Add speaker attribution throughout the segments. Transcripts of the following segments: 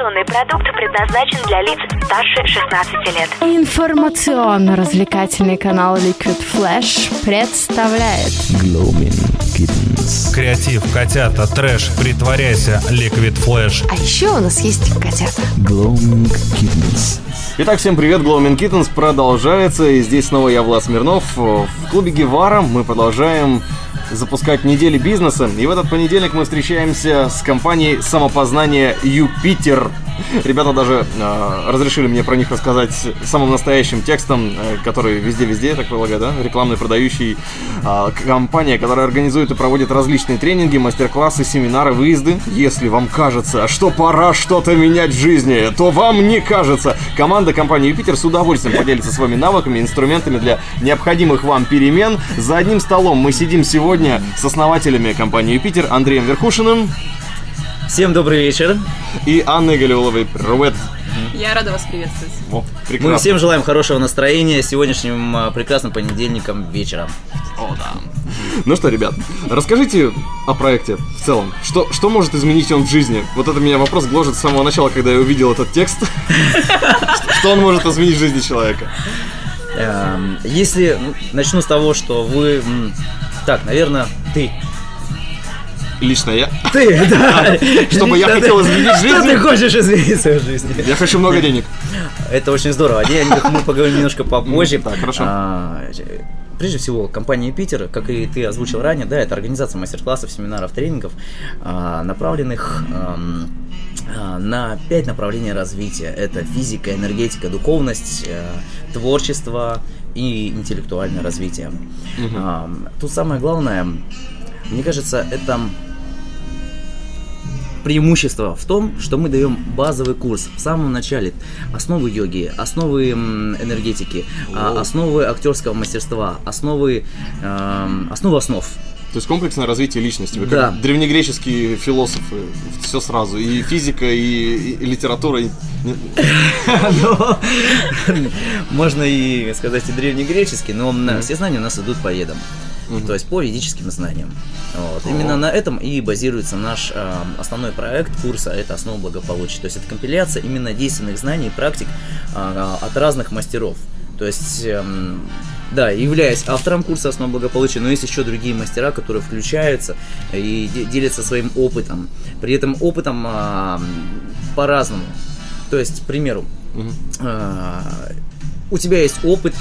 Speaker 1: информационный продукт предназначен для лиц старше 16 лет.
Speaker 2: Информационно-развлекательный канал Liquid Flash представляет
Speaker 3: Gloaming Kittens. Креатив, котята, трэш, притворяйся, Liquid Flash.
Speaker 2: А еще у нас есть котята.
Speaker 3: Gloaming Kittens. Итак, всем привет, Gloaming Kittens продолжается, и здесь снова я, Влад Смирнов. В клубе Гевара мы продолжаем запускать недели бизнеса. И в этот понедельник мы встречаемся с компанией самопознания Юпитер. Ребята даже э, разрешили решили мне про них рассказать самым настоящим текстом, э, который везде-везде, так полагаю, да, рекламный продающий а, компания, которая организует и проводит различные тренинги, мастер-классы, семинары, выезды. Если вам кажется, что пора что-то менять в жизни, то вам не кажется. Команда компании Юпитер с удовольствием поделится с вами навыками, инструментами для необходимых вам перемен. За одним столом мы сидим сегодня с основателями компании Юпитер Андреем Верхушиным.
Speaker 4: Всем добрый вечер.
Speaker 3: И Анной Галиуловой.
Speaker 5: Привет. Я рада вас приветствовать. Во,
Speaker 4: Мы всем желаем хорошего настроения сегодняшним а, прекрасным понедельником вечером.
Speaker 3: О, да. Ну что, ребят, расскажите о проекте в целом. Что, что может изменить он в жизни? Вот это меня вопрос гложет с самого начала, когда я увидел этот текст. Что он может изменить в жизни человека?
Speaker 4: Эм, если ну, начну с того, что вы... Так, наверное, ты
Speaker 3: Лично я?
Speaker 4: Ты, да.
Speaker 3: Чтобы я хотел изменить жизнь? Что
Speaker 4: ты хочешь изменить свою жизнь?
Speaker 3: Я хочу много денег.
Speaker 4: Это очень здорово. О мы поговорим немножко попозже. Так, хорошо. А, прежде всего, компания Питер, как и ты озвучил ранее, да, это организация мастер-классов, семинаров, тренингов, а, направленных а, на пять направлений развития. Это физика, энергетика, духовность, э, творчество и интеллектуальное развитие. Угу. Тут самое главное, мне кажется, это преимущество в том, что мы даем базовый курс в самом начале. Основы йоги, основы энергетики, а, О. основы актерского мастерства, основы, э, основы основ.
Speaker 3: То есть комплексное развитие личности. Вы да. как древнегреческие философы. Все сразу. И физика, и, и, и литература.
Speaker 4: Ну, можно и сказать и древнегреческий, но все знания у нас идут по едам угу. то есть по юридическим знаниям. Вот. Именно на этом и базируется наш э, основной проект курса а «Это основа благополучия». То есть это компиляция именно действенных знаний и практик э, от разных мастеров. То есть... Э, да, являясь автором курса «Основа благополучия», но есть еще другие мастера, которые включаются и делятся своим опытом. При этом опытом а, по-разному. То есть, к примеру, угу. а, у тебя есть опыт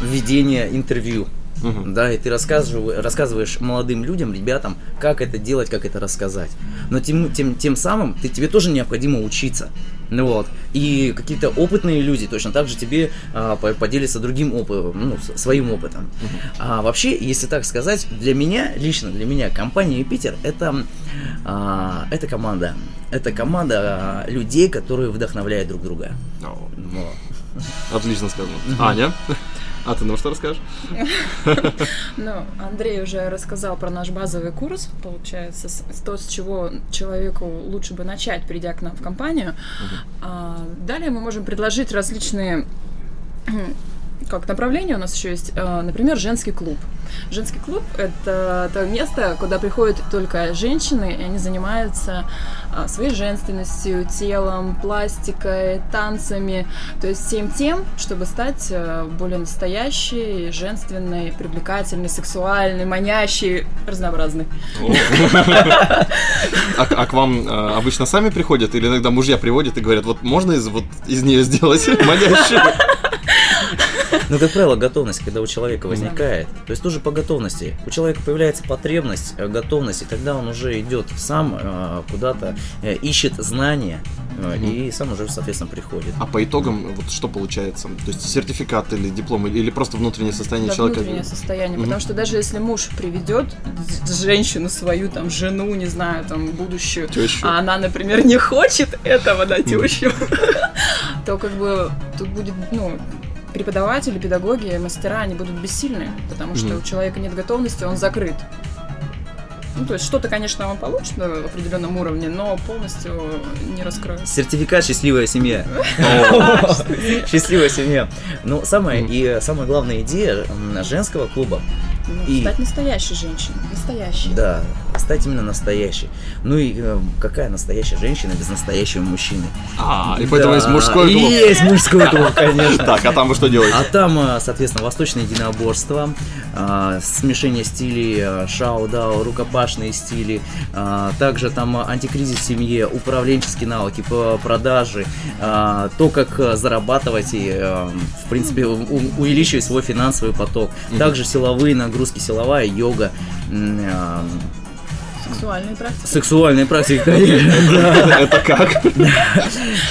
Speaker 4: ведения интервью угу. да, и ты рассказываешь, рассказываешь молодым людям, ребятам, как это делать, как это рассказать. Но тем, тем, тем самым ты, тебе тоже необходимо учиться. Ну вот. И какие-то опытные люди точно так же тебе а, поделятся другим опытом, ну, своим опытом. Uh-huh. А, вообще, если так сказать, для меня, лично для меня, компания Юпитер это, а, это команда. Это команда а, людей, которые вдохновляют друг друга.
Speaker 3: Oh. Вот. Отлично сказано. Uh-huh. Аня? А ты нам что расскажешь?
Speaker 5: Ну, Андрей уже рассказал про наш базовый курс, получается, то, с чего человеку лучше бы начать, придя к нам в компанию. А, далее мы можем предложить различные как направление у нас еще есть, э, например, женский клуб. Женский клуб — это то место, куда приходят только женщины, и они занимаются а, своей женственностью, телом, пластикой, танцами, то есть всем тем, чтобы стать э, более настоящей, женственной, привлекательной, сексуальной, манящей, разнообразной.
Speaker 3: А, а к вам э, обычно сами приходят или иногда мужья приводят и говорят, вот можно из вот из нее сделать манящую?
Speaker 4: Но, ну, как правило, готовность, когда у человека возникает, то есть тоже по готовности. У человека появляется потребность, э, готовность, и тогда он уже идет сам э, куда-то, э, ищет знания, и сам уже, соответственно, приходит.
Speaker 3: А по итогам вот что получается? То есть сертификат или диплом, или просто внутреннее состояние человека?
Speaker 5: внутреннее состояние, потому что даже если муж приведет женщину свою, там, жену, не знаю, там, будущую, а она, например, не хочет этого, да, тещу, то как бы тут будет, ну, преподаватели, педагоги, мастера, они будут бессильны, потому что mm у человека нет готовности, он закрыт. Ну, то есть что-то, конечно, он получит на определенном уровне, но полностью не раскроет.
Speaker 4: Сертификат «Счастливая семья». «Счастливая семья». Ну, самая и самая главная идея женского клуба.
Speaker 5: Ну, стать настоящей женщиной, настоящей.
Speaker 4: Да, стать именно настоящей. Ну и э, какая настоящая женщина без настоящего мужчины?
Speaker 3: А, и да, поэтому есть мужской клуб.
Speaker 4: Есть мужской клуб, конечно.
Speaker 3: Так, а там вы что делаете?
Speaker 4: А там, э, соответственно, восточное единоборство, э, смешение стилей, э, шау-дау, рукопашные стили, э, также там антикризис в семье, управленческие навыки по продаже, э, то, как э, зарабатывать и, в принципе, у- увеличивать свой финансовый поток. Также силовые нагрузки, силовая йога,
Speaker 5: Сексуальные практики. Сексуальные практики,
Speaker 4: конечно.
Speaker 3: Это как?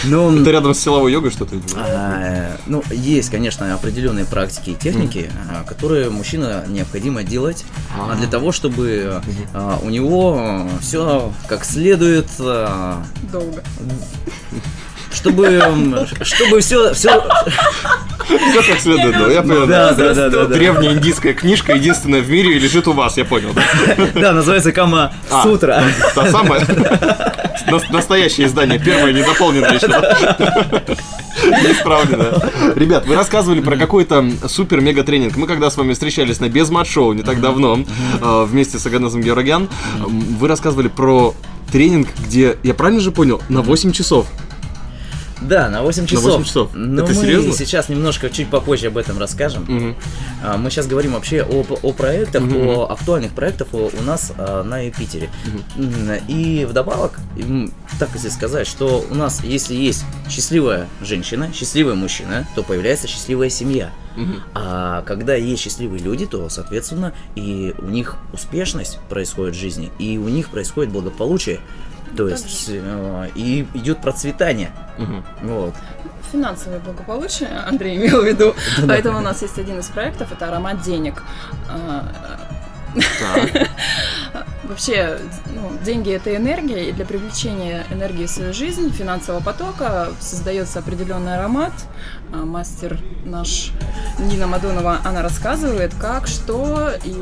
Speaker 3: Ну, Это рядом с силовой йогой что-то э, Ну,
Speaker 4: есть, конечно, определенные практики и техники, а, которые мужчина необходимо делать а, а. для того, чтобы у него все как следует... Долго чтобы, эм, чтобы все, все... Все как
Speaker 3: следует, да, я понял. Да, да, да, да, Древняя индийская книжка, единственная в мире, лежит у вас, я понял.
Speaker 4: Да, называется Кама а, Сутра. Та самая?
Speaker 3: Настоящее издание, первое, недополненное еще. Исправлено. Ребят, вы рассказывали про какой-то супер-мега тренинг. Мы когда с вами встречались на без шоу не так давно, а, вместе с Аганесом Георгиан, вы рассказывали про тренинг, где, я правильно же понял, на 8 часов.
Speaker 4: Да, на 8 часов.
Speaker 3: На
Speaker 4: 8
Speaker 3: часов. Но ну,
Speaker 4: Это мы серьезно? сейчас немножко чуть попозже об этом расскажем. Угу. А, мы сейчас говорим вообще о, о проектах, угу. о актуальных проектах у, у нас а, на Юпитере. Угу. И вдобавок, так если сказать, что у нас, если есть счастливая женщина, счастливый мужчина, то появляется счастливая семья. Угу. А когда есть счастливые люди, то, соответственно, и у них успешность происходит в жизни, и у них происходит благополучие. То есть э, и идет процветание. Угу.
Speaker 5: Вот. Финансовое благополучие, Андрей имел в виду. Поэтому у нас есть один из проектов, это аромат денег. А, э, вообще ну, деньги это энергия, и для привлечения энергии в свою жизнь, финансового потока создается определенный аромат. А, мастер наш Нина Мадонова, она рассказывает, как, что, и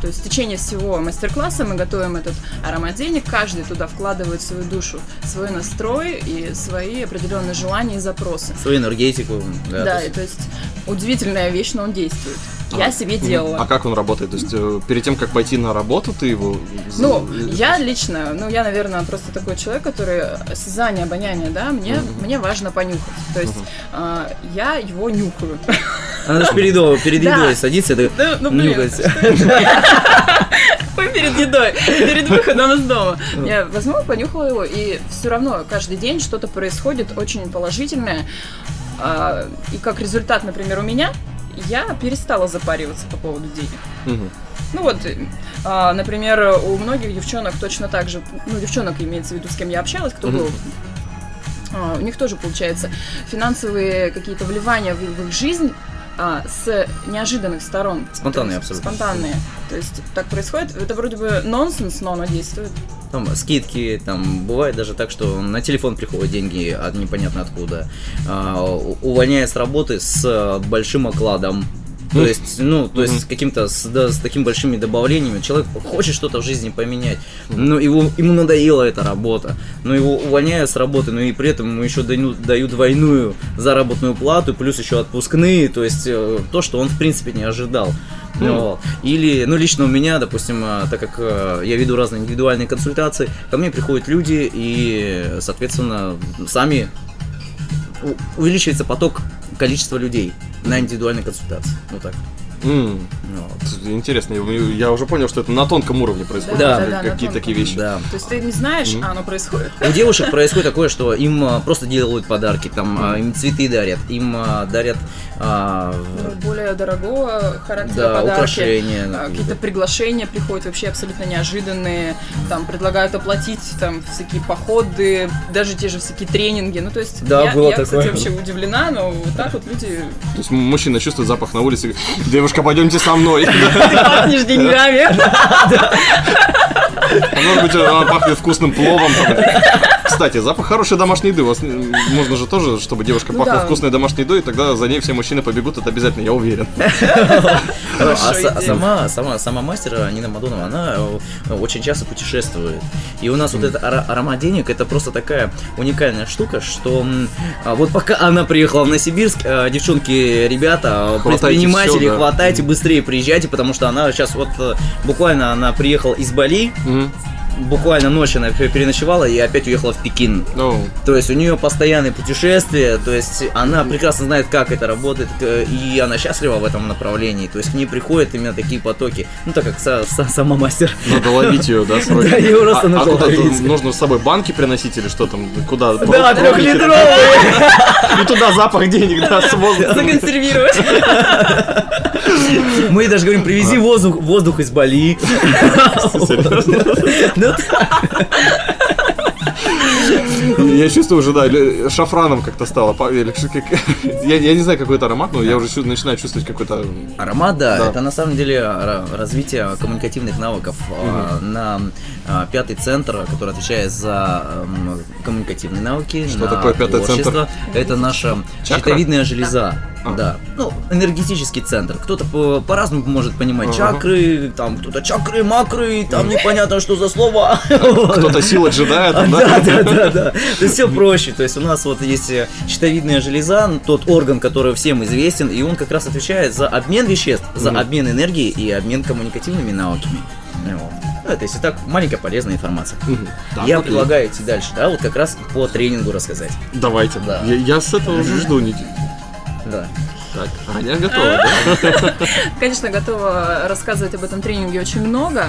Speaker 5: то есть в течение всего мастер-класса мы готовим этот аромат денег, каждый туда вкладывает свою душу, свой настрой и свои определенные желания и запросы.
Speaker 4: Свою энергетику.
Speaker 5: Да, да то есть... и то есть удивительная вещь, но он действует. Я себе делала.
Speaker 3: А как он работает? То есть э, перед тем, как пойти на работу, ты его...
Speaker 5: Ну, я лично, ну, я, наверное, просто такой человек, который сознание обоняние, да, мне, mm-hmm. мне важно понюхать. То есть mm-hmm. э, я его нюхаю.
Speaker 4: Она же перед, перед едой садится, ты ну, нюхать. Мы
Speaker 5: перед едой, перед выходом из дома. Ну. Я возьму, понюхала его, и все равно каждый день что-то происходит очень положительное. А, и как результат, например, у меня, я перестала запариваться по поводу денег. Угу. Ну вот, а, например, у многих девчонок точно так же, ну, девчонок имеется в виду, с кем я общалась, кто угу. был а, у них тоже, получается, финансовые какие-то вливания в, в их жизнь а, с неожиданных сторон.
Speaker 4: Спонтанные есть, абсолютно.
Speaker 5: Спонтанные. То есть так происходит. Это вроде бы нонсенс, но оно действует.
Speaker 4: Там скидки, там бывает даже так, что на телефон приходят деньги от непонятно откуда. А, увольняя с работы с э, большим окладом то есть, ну, то есть с каким-то, с, да, с такими большими добавлениями человек хочет что-то в жизни поменять, но ну, его, ему надоела эта работа, но его увольняют с работы, но и при этом ему еще дают, дают двойную заработную плату, плюс еще отпускные, то есть э, то, что он в принципе не ожидал. Ну, или, ну, лично у меня, допустим, э, так как э, я веду разные индивидуальные консультации, ко мне приходят люди и, соответственно, сами увеличивается поток количества людей на индивидуальной консультации. Ну так. Ну,
Speaker 3: интересно, я уже понял, что это на тонком уровне происходит. Да, какие такие вещи. Да.
Speaker 5: То есть ты не знаешь, а оно происходит. У
Speaker 4: девушек происходит такое, что им а, просто делают подарки, там а, им цветы дарят, им а, дарят ну,
Speaker 5: более дорогого характера да, подарки, украшения, какие-то приглашения приходят вообще абсолютно неожиданные, там предлагают оплатить там всякие походы, даже те же всякие тренинги. Ну то есть
Speaker 4: я,
Speaker 5: кстати, вообще удивлена, но вот так вот люди.
Speaker 3: То есть мужчина чувствует запах на улице, девушка девушка, пойдемте со мной. Ты пахнешь деньгами. А может быть, она пахнет вкусным пловом. Кстати, запах хорошей домашней еды. У вас можно же тоже, чтобы девушка ну пахла да. вкусной домашней едой, и тогда за ней все мужчины побегут, это обязательно, я уверен. А
Speaker 4: сама, сама, сама мастер Нина Мадонова, она э, очень часто путешествует. И у нас вот этот аромат денег, это просто такая уникальная штука, что а вот пока она приехала в Новосибирск, э, девчонки, ребята, э, предприниматели, хватайте быстрее, приезжайте, потому что она сейчас вот буквально она приехала из Бали, буквально ночью она переночевала и опять уехала в Пекин. Oh. То есть у нее постоянные путешествия, то есть она прекрасно знает, как это работает, э, и она счастлива в этом направлении. То есть к ней приходят именно такие потоки. Ну, так как
Speaker 3: са-
Speaker 4: са- сама мастер.
Speaker 3: Надо ловить ее, да, срочно? Да, ее просто а, а нужно ловить. Нужно с собой банки приносить или что там? Куда?
Speaker 5: Да, трехлитровые!
Speaker 3: И туда запах денег, да, с Законсервировать.
Speaker 4: Мы даже говорим, привези воздух, воздух из Бали.
Speaker 3: Ну, я чувствую уже, да, шафраном как-то стало. Я, я не знаю, какой это аромат, но я уже начинаю чувствовать какой-то...
Speaker 4: Аромат, да, да, это на самом деле а, развитие коммуникативных навыков угу. на а, пятый центр, который отвечает за коммуникативные навыки.
Speaker 3: Что такое пятый центр?
Speaker 4: Это наша Чакра? щитовидная железа. А. Да. Ну, энергетический центр. Кто-то по- по-разному может понимать ага. чакры, там кто-то чакры, макры, там непонятно, что за слово.
Speaker 3: Кто-то сила джедая. Да, да, да, да.
Speaker 4: да. То есть все проще. То есть у нас вот есть э, щитовидная железа, тот орган, который всем известен, и он как раз отвечает за обмен веществ, за обмен энергии и обмен коммуникативными навыками. Ну, это если так, маленькая полезная информация. Угу. Да, я ну, предлагаю идти дальше, да, вот как раз по тренингу рассказать.
Speaker 3: Давайте. Да. Я, я с этого уже жду неделю.
Speaker 5: Да. Так, Аня готова, да? Конечно, готова рассказывать об этом тренинге очень много.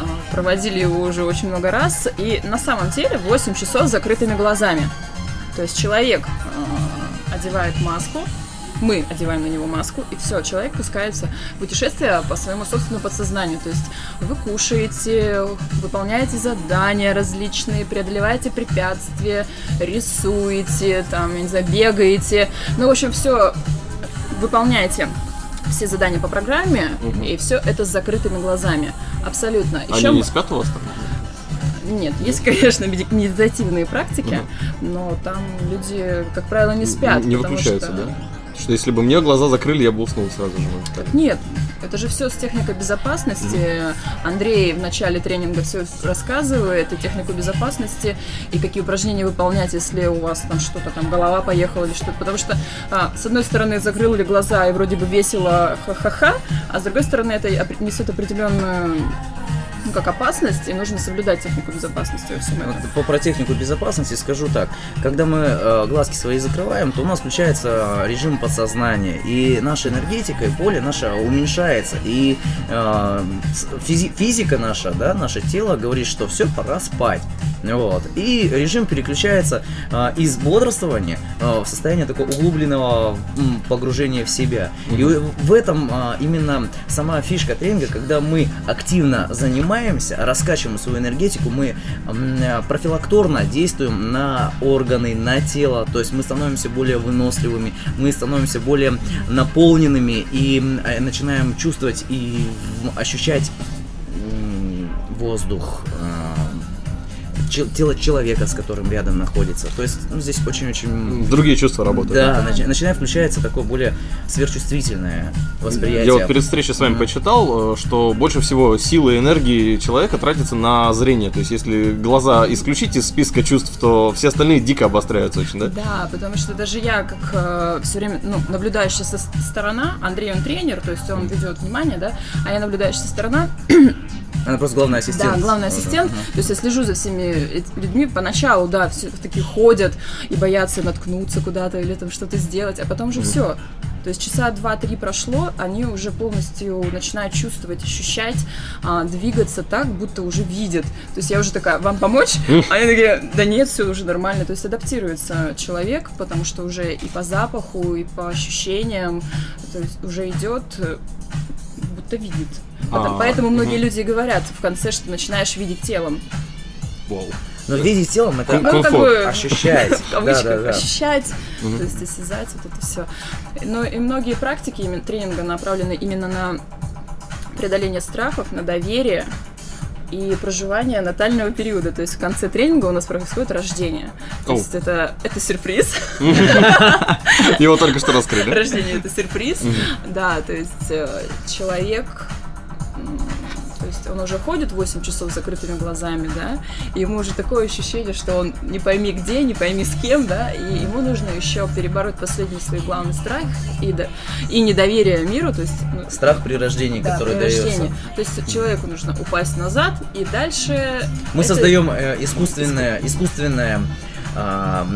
Speaker 5: А, проводили его уже очень много раз. И на самом деле 8 часов с закрытыми глазами. То есть человек а, одевает маску, мы одеваем на него маску, и все, человек пускается в путешествие по своему собственному подсознанию. То есть вы кушаете, выполняете задания различные, преодолеваете препятствия, рисуете, там, не знаю, бегаете. Ну, в общем, все выполняете все задания по программе, угу. и все это с закрытыми глазами. Абсолютно.
Speaker 3: Еще Они не спят у вас там?
Speaker 5: Нет, есть, конечно, медитативные практики, угу. но там люди, как правило, не спят.
Speaker 3: Не выключаются, что... да? что если бы мне глаза закрыли, я бы уснул сразу же.
Speaker 5: Так. Нет, это же все с техникой безопасности. Mm-hmm. Андрей в начале тренинга все рассказывает, и технику безопасности, и какие упражнения выполнять, если у вас там что-то там, голова поехала или что-то. Потому что, а, с одной стороны, закрыли глаза, и вроде бы весело ха-ха-ха, а с другой стороны, это несет определенную ну, как опасность, и нужно соблюдать технику безопасности.
Speaker 4: Вот, про технику безопасности скажу так. Когда мы э, глазки свои закрываем, то у нас включается режим подсознания, и наша энергетика, и поле наше уменьшается, и э, физи- физика наша, да, наше тело говорит, что все, пора спать. Вот. И режим переключается э, из бодрствования э, в состояние такого углубленного м, погружения в себя. И в этом э, именно сама фишка тренинга, когда мы активно занимаемся, занимаемся, раскачиваем свою энергетику, мы профилакторно действуем на органы, на тело, то есть мы становимся более выносливыми, мы становимся более наполненными и э, начинаем чувствовать и ощущать воздух, э, тело человека, с которым рядом находится. То есть ну, здесь очень-очень...
Speaker 3: Другие чувства работают.
Speaker 4: Да, да. Начи- начиная включается такое более сверхчувствительное восприятие. Я
Speaker 3: вот перед встречей с вами mm-hmm. почитал, э, что больше всего силы и энергии человека тратится на зрение. То есть если глаза исключить из списка чувств, то все остальные дико обостряются очень, да?
Speaker 5: Да, потому что даже я, как э, все время ну, наблюдающая со стороны, Андрей он тренер, то есть он ведет внимание, да, а я наблюдающая со стороны,
Speaker 4: она просто главный ассистент. Да,
Speaker 5: главный ассистент. Ага. То есть я слежу за всеми людьми. Поначалу, да, все таки ходят и боятся наткнуться куда-то или там что-то сделать, а потом же все. То есть часа два-три прошло, они уже полностью начинают чувствовать, ощущать, а, двигаться так, будто уже видят. То есть я уже такая, вам помочь? А они такие, да нет, все уже нормально. То есть адаптируется человек, потому что уже и по запаху, и по ощущениям, то есть уже идет, э, будто видит. А. поэтому многие люди говорят в конце, что начинаешь видеть телом.
Speaker 4: Но ну, видеть телом это ну, как бы, ощущать.
Speaker 5: В да, да, да. Ощущать, угу. то есть осязать вот это все. Ну и многие практики именно, тренинга направлены именно на преодоление страхов, на доверие и проживание натального периода. То есть в конце тренинга у нас происходит рождение. То oh. есть это, это сюрприз.
Speaker 3: Его только что раскрыли.
Speaker 5: Рождение это сюрприз. Да, то есть э, человек он уже ходит 8 часов с закрытыми глазами, да, и ему уже такое ощущение, что он не пойми где, не пойми с кем, да, и ему нужно еще перебороть последний свой главный страх и, да, и недоверие миру, то
Speaker 4: есть... Ну, страх при рождении, да, который при дается.
Speaker 5: То есть человеку нужно упасть назад и дальше...
Speaker 4: Мы это... создаем э, искусственное, искусственное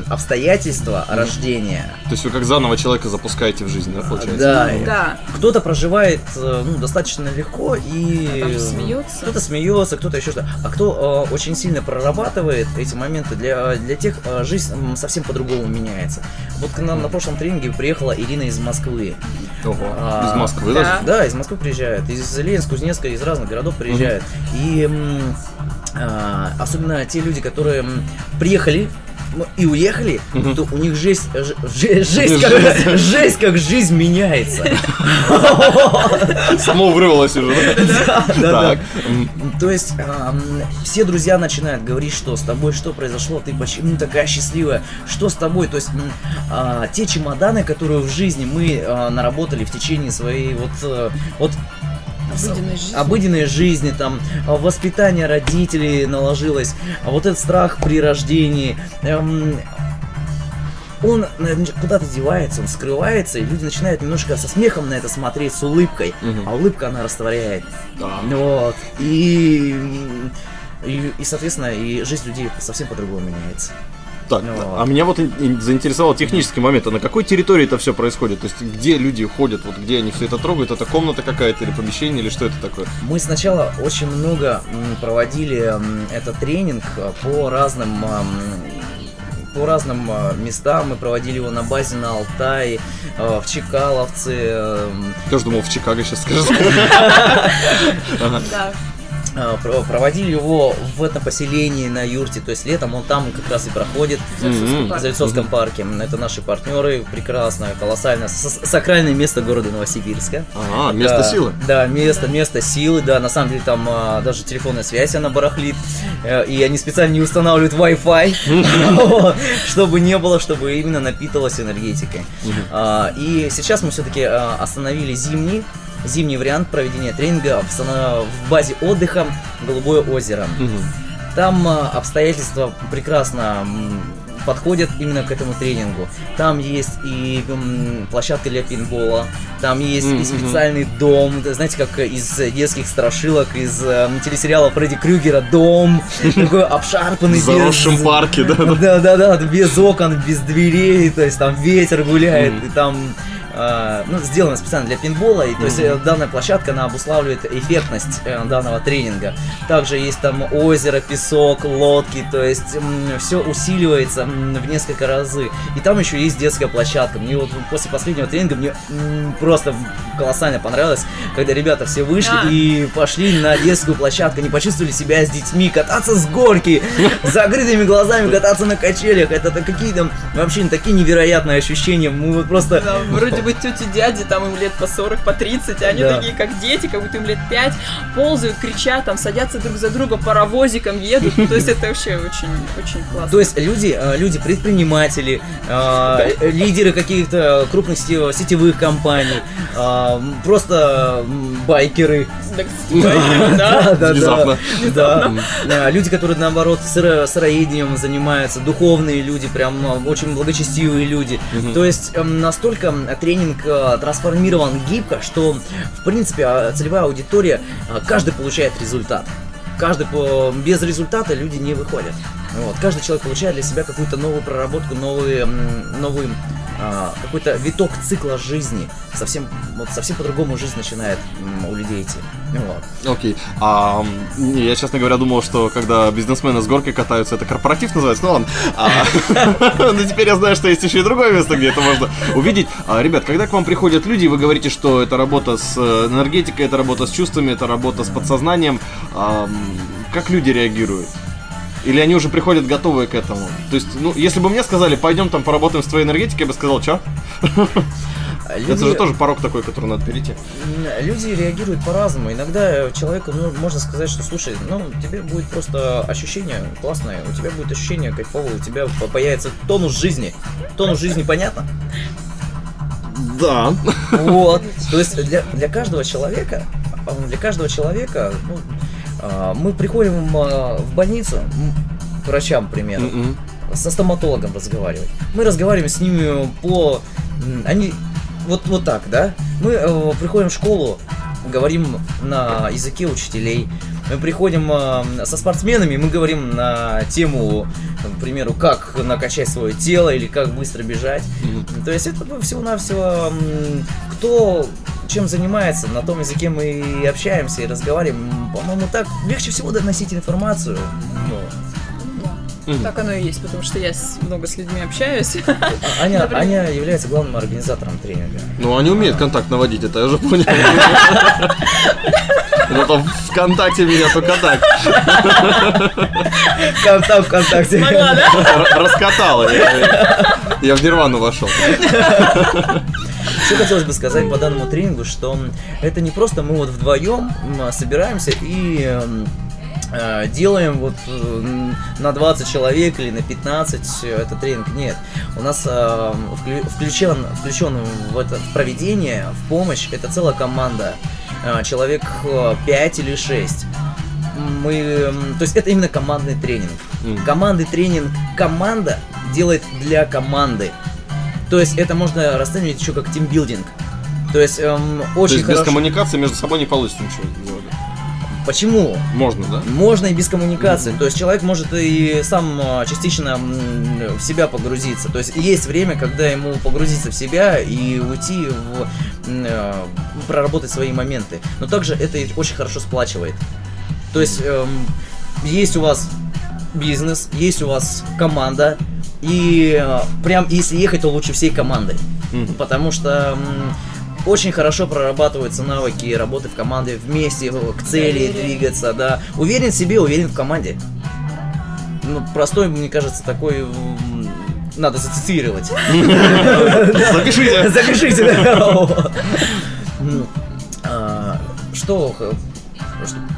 Speaker 4: обстоятельства рождения.
Speaker 3: То есть вы как заново человека запускаете в жизнь, да,
Speaker 4: получается? Да. Ну да. Кто-то проживает э, ну, достаточно легко и...
Speaker 5: А э, смеется.
Speaker 4: Кто-то смеется, кто-то еще что-то. А кто э, очень сильно прорабатывает эти моменты, для, для тех э, жизнь совсем по-другому меняется. Вот к нам на прошлом тренинге приехала Ирина из Москвы.
Speaker 3: Ого, а, из Москвы да.
Speaker 4: даже? Да, из Москвы приезжает. Из Ленинска, Кузнецка, из разных городов приезжает. mm И... Э, особенно те люди, которые приехали ну, и уехали, то у них жесть, ж, жесть, жесть, как, жесть, как жизнь меняется.
Speaker 3: Само врывалось уже. Да,
Speaker 4: да, То есть все друзья начинают говорить, что с тобой что произошло, ты почему ну, такая счастливая, что с тобой. То есть а, те чемоданы, которые в жизни мы а, наработали в течение своей вот э, вот обыденной жизни. обыденной жизни, там, воспитание родителей наложилось, вот этот страх при рождении, эм, он куда-то девается, он скрывается, и люди начинают немножко со смехом на это смотреть, с улыбкой, угу. а улыбка она растворяет. Да. Вот. И, и, и, соответственно, и жизнь людей совсем по-другому меняется.
Speaker 3: Так, ну, а меня вот заинтересовал технический момент, а на какой территории это все происходит? То есть где люди ходят, вот где они все это трогают? Это комната какая-то или помещение, или что это такое?
Speaker 4: Мы сначала очень много проводили этот тренинг э, по разным по разным э, местам. Мы проводили его на базе на Алтай, э, в Я
Speaker 3: Тоже думал, в Чикаго сейчас скажешь.
Speaker 4: Э, проводили его в этом поселении на юрте, то есть летом он там как раз и проходит в Зальцовском парке. Это наши партнеры, прекрасно, колоссально, сакральное место города Новосибирска.
Speaker 3: А, место силы.
Speaker 4: Да, место, место силы, да, на самом деле там а, даже телефонная связь, она барахлит, э, и они специально не устанавливают Wi-Fi, чтобы не было, чтобы именно напитывалось энергетикой. А, и сейчас мы все-таки а, остановили зимний зимний вариант проведения тренинга в, базе отдыха Голубое озеро. Угу. Там а, обстоятельства прекрасно подходят именно к этому тренингу. Там есть и площадка для пинбола, там есть mm-hmm. и специальный дом, знаете, как из детских страшилок, из э, телесериала Фредди Крюгера «Дом»,
Speaker 3: такой обшарпанный. В заросшем парке, да?
Speaker 4: Да-да-да, без окон, без дверей, то есть там ветер гуляет, и там а, ну, сделано специально для пинбола, и то есть mm-hmm. данная площадка, она обуславливает эффектность э, данного тренинга. Также есть там озеро, песок, лодки, то есть э, все усиливается э, в несколько разы. И там еще есть детская площадка. Мне вот после последнего тренинга мне э, просто колоссально понравилось, когда ребята все вышли yeah. и пошли на детскую площадку, не почувствовали себя с детьми, кататься с горки, с закрытыми глазами кататься на качелях, это какие там вообще такие невероятные ощущения, мы вот просто...
Speaker 5: Да, вроде быть тети, дяди, там им лет по 40, по 30, а они да. такие, как дети, как будто им лет 5, ползают, кричат, там садятся друг за друга, паровозиком едут. Ну, то есть это вообще очень, очень классно.
Speaker 4: То есть люди, а, люди предприниматели, а, лидеры каких-то крупных сетевых компаний, просто байкеры. Да, да, да. люди, которые наоборот сыроедением занимаются, духовные люди, прям а, очень благочестивые люди. То есть настолько третий тренинг э, трансформирован гибко, что, в принципе, а, целевая аудитория, э, каждый получает результат. Каждый по... без результата люди не выходят. Вот. Каждый человек получает для себя какую-то новую проработку, новые, новую а, какой-то виток цикла жизни. Совсем, вот, совсем по-другому жизнь начинает у людей идти.
Speaker 3: Вот. Ну Окей. Okay. А, я, честно говоря, думал, что когда бизнесмены с горки катаются, это корпоратив называется. Ну ладно. А, Но ну, теперь я знаю, что есть еще и другое место, где это можно увидеть. А, ребят, когда к вам приходят люди, вы говорите, что это работа с э, энергетикой, это работа с чувствами, это работа с подсознанием. Как люди реагируют? Или они уже приходят готовые к этому? То есть, ну, если бы мне сказали, пойдем там поработаем с твоей энергетикой, я бы сказал, что? Люди... Это же тоже порог такой, который надо перейти.
Speaker 4: Люди реагируют по-разному. Иногда человеку ну, можно сказать, что слушай, ну тебе будет просто ощущение классное, у тебя будет ощущение кайфовое, у тебя появится тонус жизни. Тонус жизни понятно?
Speaker 3: Да.
Speaker 4: Вот. То есть для, для каждого человека, а, для каждого человека, ну, а, мы приходим а, в больницу, к врачам, примерно, mm -mm. со стоматологом разговаривать. Мы разговариваем с ними по... Они... Вот, вот так, да? Мы э, приходим в школу, говорим на языке учителей. Мы приходим э, со спортсменами, мы говорим на тему, к примеру, как накачать свое тело или как быстро бежать. То есть это всего-навсего кто чем занимается, на том языке мы и общаемся, и разговариваем. По-моему, так легче всего доносить информацию. Но ну,
Speaker 5: Mm. Так оно и есть, потому что я много с людьми общаюсь.
Speaker 4: Аня, Например... Аня является главным организатором тренинга.
Speaker 3: Ну, Аня умеет контакт наводить, это я уже понял. Ну там ВКонтакте меня только так.
Speaker 4: Контакт ВКонтакте. Смогла,
Speaker 3: да? Раскатала. Я, я в нирвану вошел.
Speaker 4: Что хотелось бы сказать по данному тренингу, что это не просто мы вот вдвоем собираемся и Э, делаем вот э, на 20 человек или на 15 этот тренинг. Нет, у нас э, включен, включен в, это, в проведение, в помощь, это целая команда, человек 5 или 6 мы, то есть это именно командный тренинг. Командный тренинг команда делает для команды. То есть это можно расценивать еще как тимбилдинг.
Speaker 3: То есть эм, очень То есть хорошо... без коммуникации между собой не получится ничего делать.
Speaker 4: Почему?
Speaker 3: Можно, да?
Speaker 4: Можно и без коммуникации. Mm-hmm. То есть человек может и сам а, частично в себя погрузиться. То есть есть время, когда ему погрузиться в себя и уйти в а, проработать свои моменты. Но также это очень хорошо сплачивает. То есть эм, есть у вас бизнес, есть у вас команда, и э, прям если ехать, то лучше всей командой. Mm-hmm. Потому что... Э, очень хорошо прорабатываются навыки работы в команде, вместе к цели двигаться, да. Уверен в себе, уверен в команде. Ну, простой, мне кажется, такой надо зацитировать.
Speaker 3: Запишите. Запишите.
Speaker 4: Ну, а, что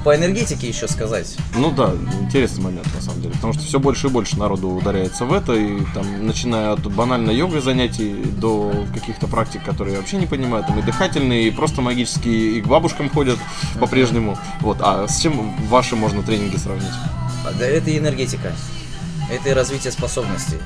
Speaker 4: по энергетике еще сказать.
Speaker 3: Ну да, интересный момент на самом деле, потому что все больше и больше народу ударяется в это, и там, начиная от банально йога занятий до каких-то практик, которые я вообще не понимаю, там и дыхательные, и просто магические, и к бабушкам ходят по-прежнему. Вот, а с чем ваши можно тренинги сравнить? А,
Speaker 4: да Это и энергетика это и развитие способностей.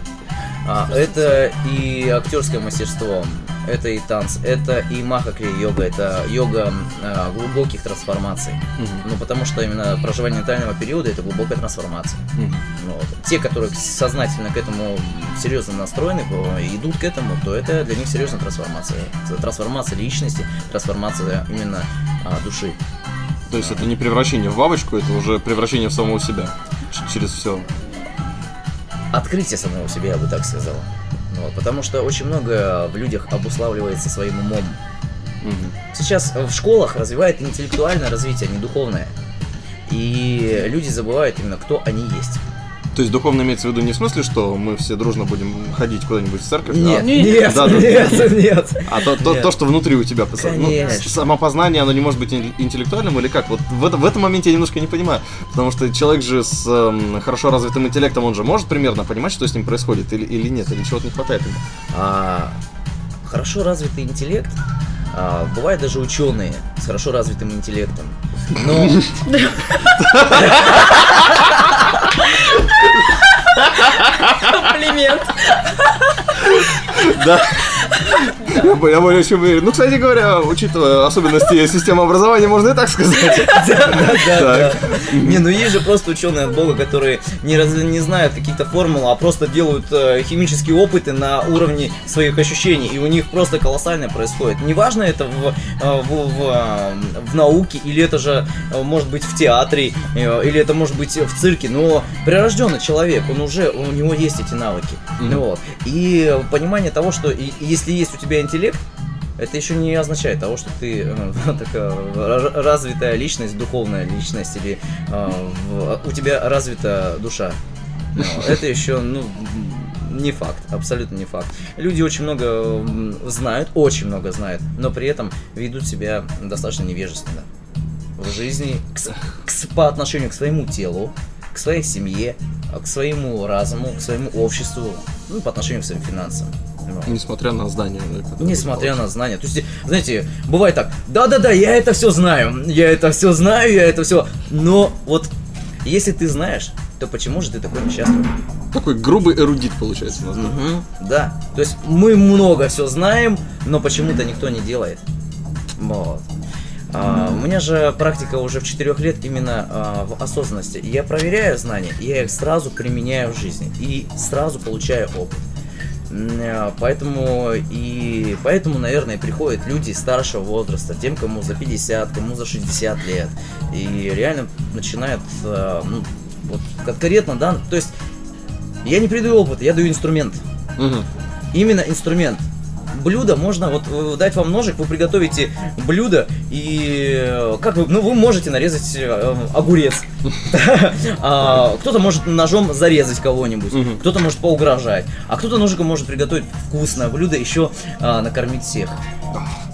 Speaker 4: А, это и актерское мастерство, это и танц, это и махакри йога, это йога э, глубоких трансформаций. Угу. Ну, потому что именно проживание тайного периода это глубокая трансформация. Угу. Ну, вот. Те, которые сознательно к этому серьезно настроены, идут к этому, то это для них серьезная трансформация. Это трансформация личности, трансформация именно э, души.
Speaker 3: То есть это не превращение в бабочку, это уже превращение в самого себя через все
Speaker 4: открытие самого себя, я бы так сказал. Ну вот, потому что очень много в людях обуславливается своим умом. Угу. Сейчас в школах развивает интеллектуальное развитие, а не духовное. И люди забывают именно, кто они есть.
Speaker 3: То есть духовно имеется в виду не в смысле, что мы все дружно будем ходить куда-нибудь в церковь?
Speaker 4: Нет, а, нет, да, нет, да, нет.
Speaker 3: А то, то, нет. то, что внутри у тебя.
Speaker 4: Ну, Конечно.
Speaker 3: Ну, самопознание, оно не может быть интеллектуальным или как? Вот в, это, в этом моменте я немножко не понимаю. Потому что человек же с эм, хорошо развитым интеллектом, он же может примерно понимать, что с ним происходит или, или нет, или чего-то не хватает ему. А,
Speaker 4: хорошо развитый интеллект а, бывают даже ученые с хорошо развитым интеллектом. Но...
Speaker 3: Комплимент. Да. Я более чем уверен. Ну, кстати говоря, учитывая особенности системы образования, можно и так сказать. Не,
Speaker 4: ну есть же просто ученые от Бога, которые не знают каких-то формул, а просто делают э, химические опыты на уровне своих ощущений. И у них просто колоссально происходит. Неважно это э, э, в науке, или это же может быть в театре, или это может быть в цирке, но прирожденный человек, он уже, у него есть эти навыки. И понимание того, что есть если есть у тебя интеллект, это еще не означает того, что ты э, такая развитая личность, духовная личность, или э, в, у тебя развита душа. Но это еще, ну, не факт, абсолютно не факт. Люди очень много знают, очень много знают, но при этом ведут себя достаточно невежественно в жизни к, к, по отношению к своему телу, к своей семье, к своему разуму, к своему обществу, ну, по отношению к своим финансам снимал.
Speaker 3: Несмотря на
Speaker 4: знания. Несмотря на знания. То есть, знаете, бывает так, да-да-да, я это все знаю, я это все знаю, я это все... Но вот если ты знаешь, то почему же ты такой несчастный?
Speaker 3: Такой грубый эрудит получается у нас. Угу,
Speaker 4: да. То есть мы много все знаем, но почему-то никто не делает. Вот. А, у меня же практика уже в 4 лет именно а, в осознанности. Я проверяю знания, я их сразу применяю в жизни и сразу получаю опыт. Э, поэтому и поэтому, наверное, приходят люди старшего возраста, тем, кому за 50, кому за 60 лет. И реально начинают, э, ну, вот конкретно, да, то есть я не придаю опыта я даю инструмент. Угу. Именно инструмент блюдо можно, вот э, дать вам ножик, вы приготовите блюдо, и э, как вы, ну вы можете нарезать э, э огурец. А, кто-то может ножом зарезать кого-нибудь, кто-то может поугрожать, а кто-то ножиком может приготовить вкусное блюдо, еще а, накормить всех.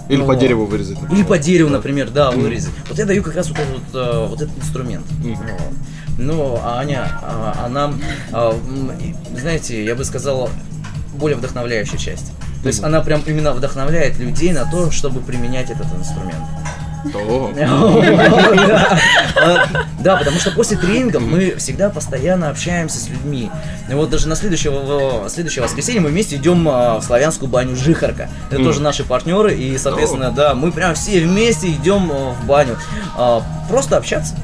Speaker 3: Или ну, по дереву вырезать. Например.
Speaker 4: Или по дереву, например, да, mm. вырезать. Вот я даю как раз вот этот, вот, этот инструмент. Mm. Ну, а Аня, она, а, знаете, я бы сказал, более вдохновляющая часть. То есть она прям именно вдохновляет людей на то, чтобы применять этот инструмент. А, да, потому что после тренингов мы всегда постоянно общаемся с людьми. И вот даже на следующего, следующее воскресенье мы вместе идем а, в славянскую баню Жихарка. Это тоже наши партнеры, и, соответственно, да, мы прям все вместе идем а, в баню. Просто общаться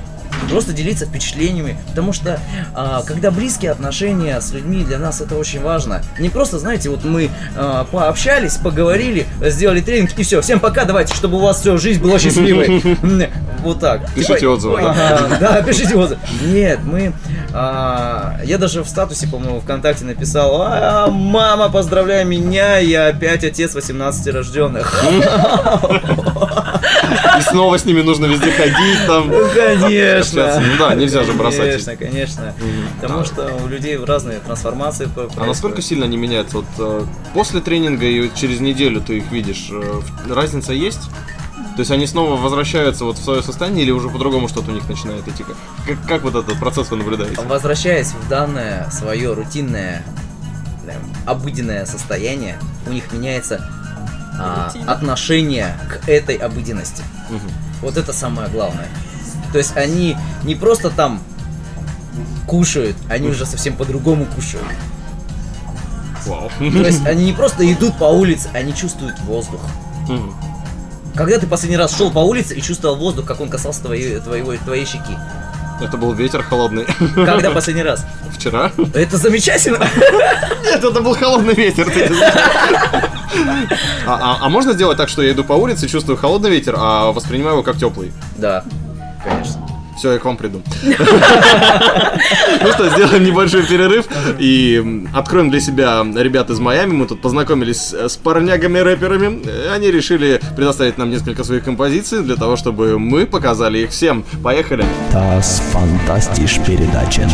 Speaker 4: просто делиться впечатлениями, потому что а, когда близкие отношения с людьми, для нас это очень важно. Не просто, знаете, вот мы а, пообщались, поговорили, сделали тренинг и все, всем пока, давайте, чтобы у вас все, жизнь была счастливой. Вот так.
Speaker 3: Типа пишите отзывы.
Speaker 4: Да, пишите отзывы. Нет, мы... А, я даже в статусе, по-моему, ВКонтакте написал, «А, мама, поздравляй меня, я опять отец 18 рожденных.
Speaker 3: снова с ними нужно везде ходить там. Ну,
Speaker 4: конечно.
Speaker 3: Ну да,
Speaker 4: нельзя
Speaker 3: же бросать.
Speaker 4: Конечно, конечно. Потому что у людей разные трансформации.
Speaker 3: А насколько сильно они меняются? Вот э, после тренинга и через неделю ты их видишь, э, разница есть? То есть они снова возвращаются вот в свое состояние или уже по-другому что-то у них начинает идти? Как, как вот этот процесс вы наблюдаете?
Speaker 4: Возвращаясь в данное свое рутинное, прям, обыденное состояние, у них меняется а, отношение к этой обыденности. Угу. Вот это самое главное. То есть они не просто там кушают, они уже совсем по-другому кушают. Вау. То есть они не просто идут по улице, они чувствуют воздух. Угу. Когда ты последний раз шел по улице и чувствовал воздух, как он касался твоей, твоего, твоей щеки?
Speaker 3: Это был ветер холодный.
Speaker 4: Когда последний раз?
Speaker 3: Вчера.
Speaker 4: Это замечательно!
Speaker 3: Нет, это был холодный ветер. А, а, а можно сделать так, что я иду по улице, чувствую холодный ветер, а воспринимаю его как теплый?
Speaker 4: Да, конечно.
Speaker 3: Все, я к вам приду. Ну что, сделаем небольшой перерыв и откроем для себя ребят из Майами. Мы тут познакомились с парнягами-рэперами. Они решили предоставить нам несколько своих композиций для того, чтобы мы показали их всем. Поехали! ТАСС Фантастиш передача.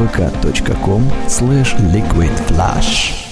Speaker 3: vk.com slash liquidflash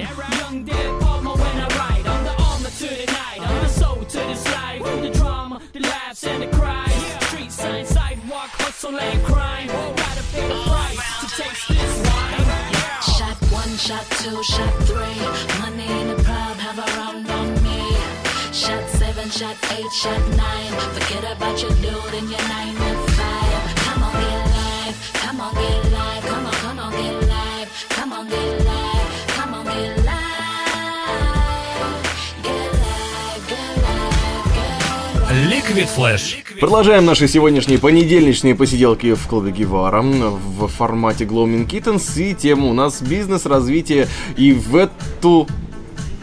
Speaker 3: rhyme. Young dead Palmer when I ride, I'm the armor to the night. I'm the soul to this life. From the drama, the laughs, and the cries. Street sign, sidewalk, hustle, and crime. Gotta pay the price to taste this wine. Shot one, shot two, shot three. Money in the crowd, have a round on me. Shot seven, shot eight, shot nine. Forget about your dude and your nine to five. Come on, get live. Come on, get live. Liquid Flash. Продолжаем наши сегодняшние понедельничные посиделки в клубе Гевара в формате Gloaming Kittens. И тема у нас бизнес, развитие. И в эту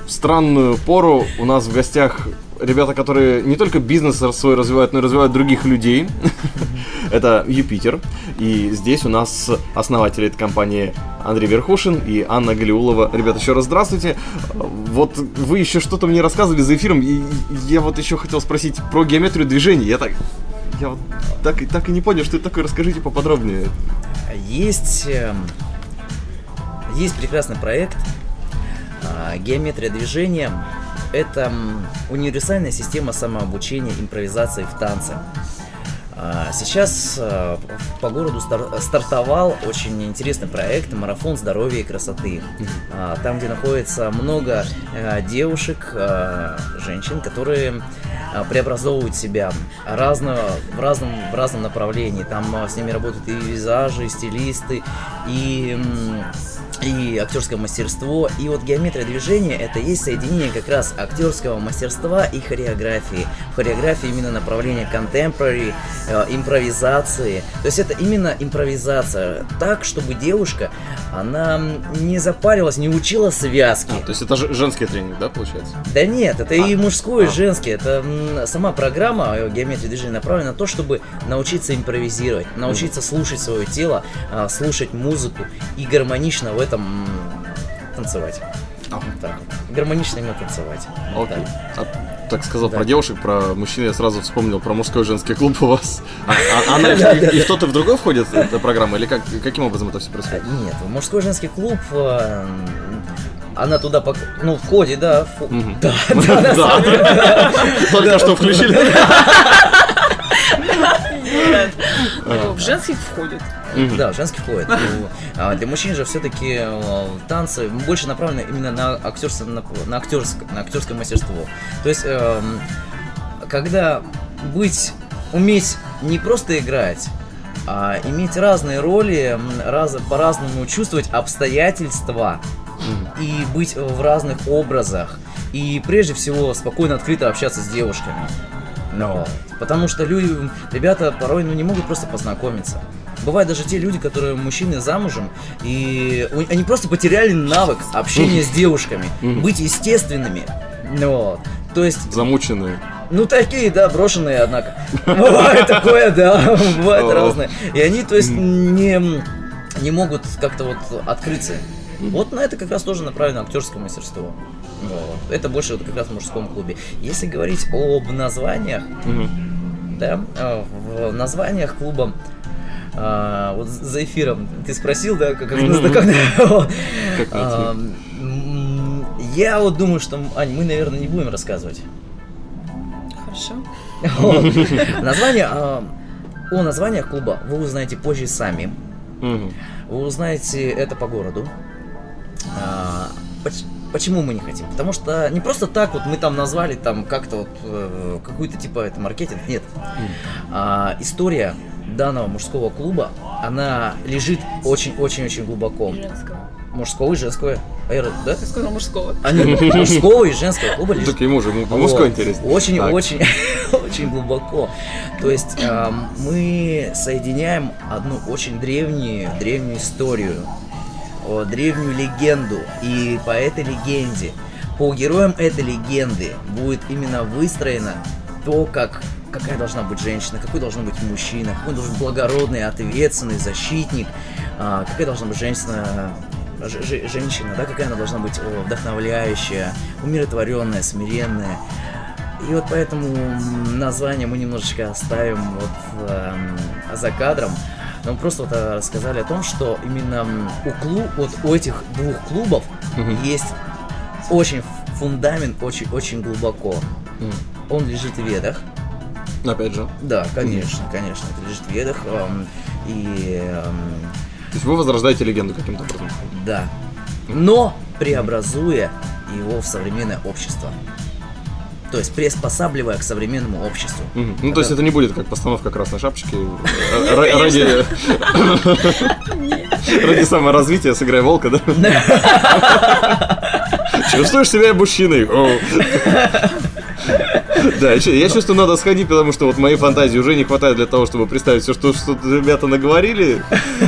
Speaker 3: странную пору у нас в гостях ребята, которые не только бизнес свой развивают, но и развивают других людей. Это Юпитер. И здесь у нас основатели этой компании Андрей Верхушин и Анна Галиулова. Ребята, еще раз здравствуйте. Вот вы еще что-то мне рассказывали за эфиром, и я вот еще хотел спросить про геометрию движений. Я так... Я вот так, и так и не понял, что это такое. Расскажите поподробнее.
Speaker 4: Есть... Эм, есть прекрасный проект а, «Геометрия движения». Это универсальная система самообучения импровизации в танце. А, сейчас э, по городу стартовал очень интересный проект «Марафон здоровья и красоты». А, там, где находится много э, девушек, э, женщин, которые преобразовывают себя разно, в, разном, в разном направлении. Там с ними работают и визажи, и стилисты, и и актерское мастерство. И вот геометрия движения это есть соединение как раз актерского мастерства и хореографии. В хореографии именно направление contemporary, э, импровизации. То есть это именно импровизация. Так, чтобы девушка, она не запарилась, не учила связки. А,
Speaker 3: то есть это женский тренинг, да, получается?
Speaker 4: Да нет, это а, и мужской, а. и женский. Это сама программа э, геометрия движения направлена на то, чтобы научиться импровизировать, научиться mm. слушать свое тело, а, слушать музыку и гармонично в этом этом танцевать. Ага. так. Гармонично именно танцевать. Окей.
Speaker 3: Да. А, так сказал да. про девушек, про мужчин я сразу вспомнил про мужской женский клуб у вас. А, а, а она и в тот в другой входит эта программа или как каким образом это все происходит?
Speaker 4: Нет, мужской женский клуб э, она туда пок... ну входит, да, в... да, да, да, только что включили.
Speaker 6: нет. А. В женских входит.
Speaker 4: Да, в женский входит. Ну, а для мужчин же все-таки э, танцы больше направлены именно на актерское, на актерское, на актерское мастерство. То есть, эм, когда быть, уметь не просто играть, а иметь разные роли, раз, по-разному чувствовать обстоятельства и быть в разных образах. И прежде всего спокойно, открыто общаться с девушками. No. Потому что люди, ребята порой ну, не могут просто познакомиться. Бывают даже те люди, которые мужчины замужем, и они просто потеряли навык общения с девушками, быть естественными. Ну, То есть...
Speaker 3: Замученные.
Speaker 4: Ну, такие, да, брошенные, однако. Бывает такое, да, бывает разное. И они, то есть, не, не могут как-то вот открыться. Вот на это как раз тоже направлено актерское мастерство. Но это больше вот как раз в мужском клубе. Если говорить об названиях, угу. да, э, в названиях клуба а, вот за эфиром ты спросил, да, как, э, я вот думаю, что, Ань, мы, наверное, не будем рассказывать. Хорошо. Название, о названиях клуба вы узнаете позже сами. Вы узнаете это по городу. Почему мы не хотим? Потому что не просто так вот мы там назвали там как-то вот э, какую-то типа это маркетинг. Нет. А, история данного мужского клуба, она лежит очень-очень-очень глубоко. И женского. Мужского и женского. А я, да? Ты мужского. А нет, мужского и женского клуба лежит. Так ему же мужской интересно. Очень-очень очень глубоко. То есть мы соединяем одну очень древнюю, древнюю историю о, древнюю легенду. И по этой легенде, по героям этой легенды будет именно выстроено то, как какая должна быть женщина, какой должен быть мужчина, какой должен быть благородный, ответственный защитник, а, какая должна быть женщина, ж, женщина, да, какая она должна быть о, вдохновляющая, умиротворенная, смиренная. И вот поэтому название мы немножечко оставим вот э, за кадром. Нам просто вот э, рассказали о том, что именно у, клуб, вот у этих двух клубов угу. есть очень фундамент, очень-очень глубоко. Угу. Он лежит в ведах.
Speaker 3: Опять же.
Speaker 4: Да, конечно, угу. конечно. Это лежит в ведах. Эм, и... Эм...
Speaker 3: То есть вы возрождаете легенду каким-то образом?
Speaker 4: Да. Но преобразуя его в современное общество. То есть приспосабливая к современному обществу. Угу.
Speaker 3: Ну, это... то есть это не будет как постановка красной шапочки э, ради... Ради саморазвития сыграй волка, да? Чувствуешь себя мужчиной? Да, я чувствую, надо сходить, потому что вот моей фантазии уже не хватает для того, чтобы представить все, что, ребята наговорили.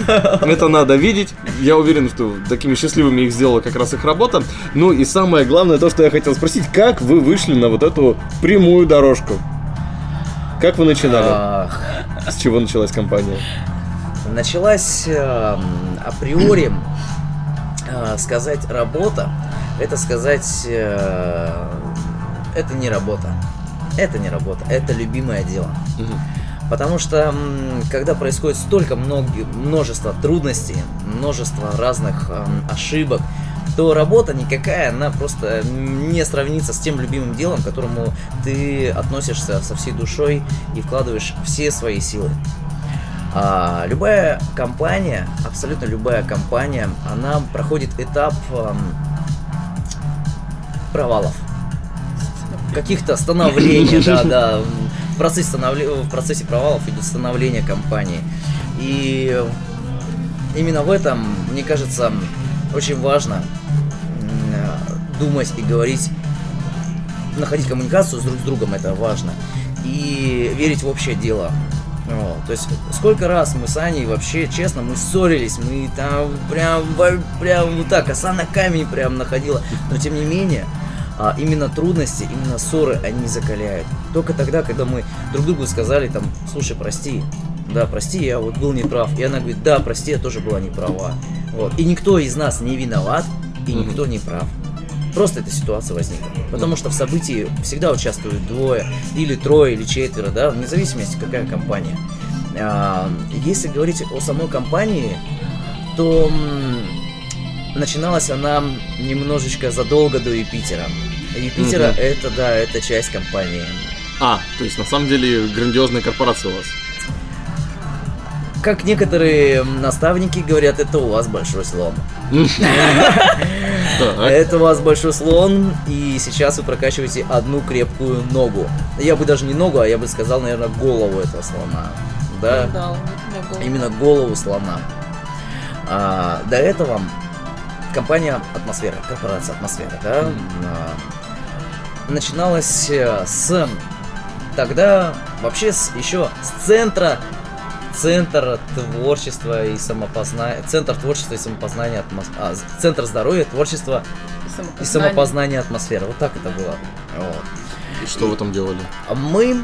Speaker 3: Это надо видеть. Я уверен, что такими счастливыми их сделала как раз их работа. Ну и самое главное, то, что я хотел спросить, как вы вышли на вот эту прямую дорожку? Как вы начинали? С чего началась компания?
Speaker 4: Началась э, априори э, сказать работа. Это сказать э, это не работа это не работа, это любимое дело. Потому что когда происходит столько много, множество трудностей, множество разных э, ошибок, то работа никакая, она просто не сравнится с тем любимым делом, к которому ты относишься со всей душой и вкладываешь все свои силы. А, любая компания, абсолютно любая компания, она проходит этап э, провалов каких-то становлений, да, да. В процессе, становле... в процессе провалов идет становление компании. И именно в этом, мне кажется, очень важно думать и говорить, находить коммуникацию с друг с другом, это важно. И верить в общее дело. Вот. То есть сколько раз мы с Аней вообще, честно, мы ссорились, мы там прям, прям вот так, оса на камень прям находила. Но тем не менее, а именно трудности, именно ссоры, они закаляют. Только тогда, когда мы друг другу сказали, там, слушай, прости, да, прости, я вот был неправ. И она говорит, да, прости, я тоже была неправа. Вот. И никто из нас не виноват, и никто не прав. Просто эта ситуация возникла. Потому что в событии всегда участвуют двое, или трое, или четверо, да, вне зависимости, какая компания. А, если говорить о самой компании, то начиналась она немножечко задолго до Юпитера. Юпитера угу. это, да, это часть компании.
Speaker 3: А, то есть на самом деле грандиозная корпорация у вас.
Speaker 4: Как некоторые наставники говорят, это у вас большой слон. Это у вас большой слон, и сейчас вы прокачиваете одну крепкую ногу. Я бы даже не ногу, а я бы сказал, наверное, голову этого слона. Да? Именно голову слона. А, до этого компания Атмосфера, корпорация Атмосфера, да? начиналось э, с... Тогда вообще с, еще с центра центр творчества и самопознания, центр творчества и самопознания атмос... а, центр здоровья, творчества и самопознания атмосферы. Вот так это было.
Speaker 3: Вот. И что и... вы там делали?
Speaker 4: А мы,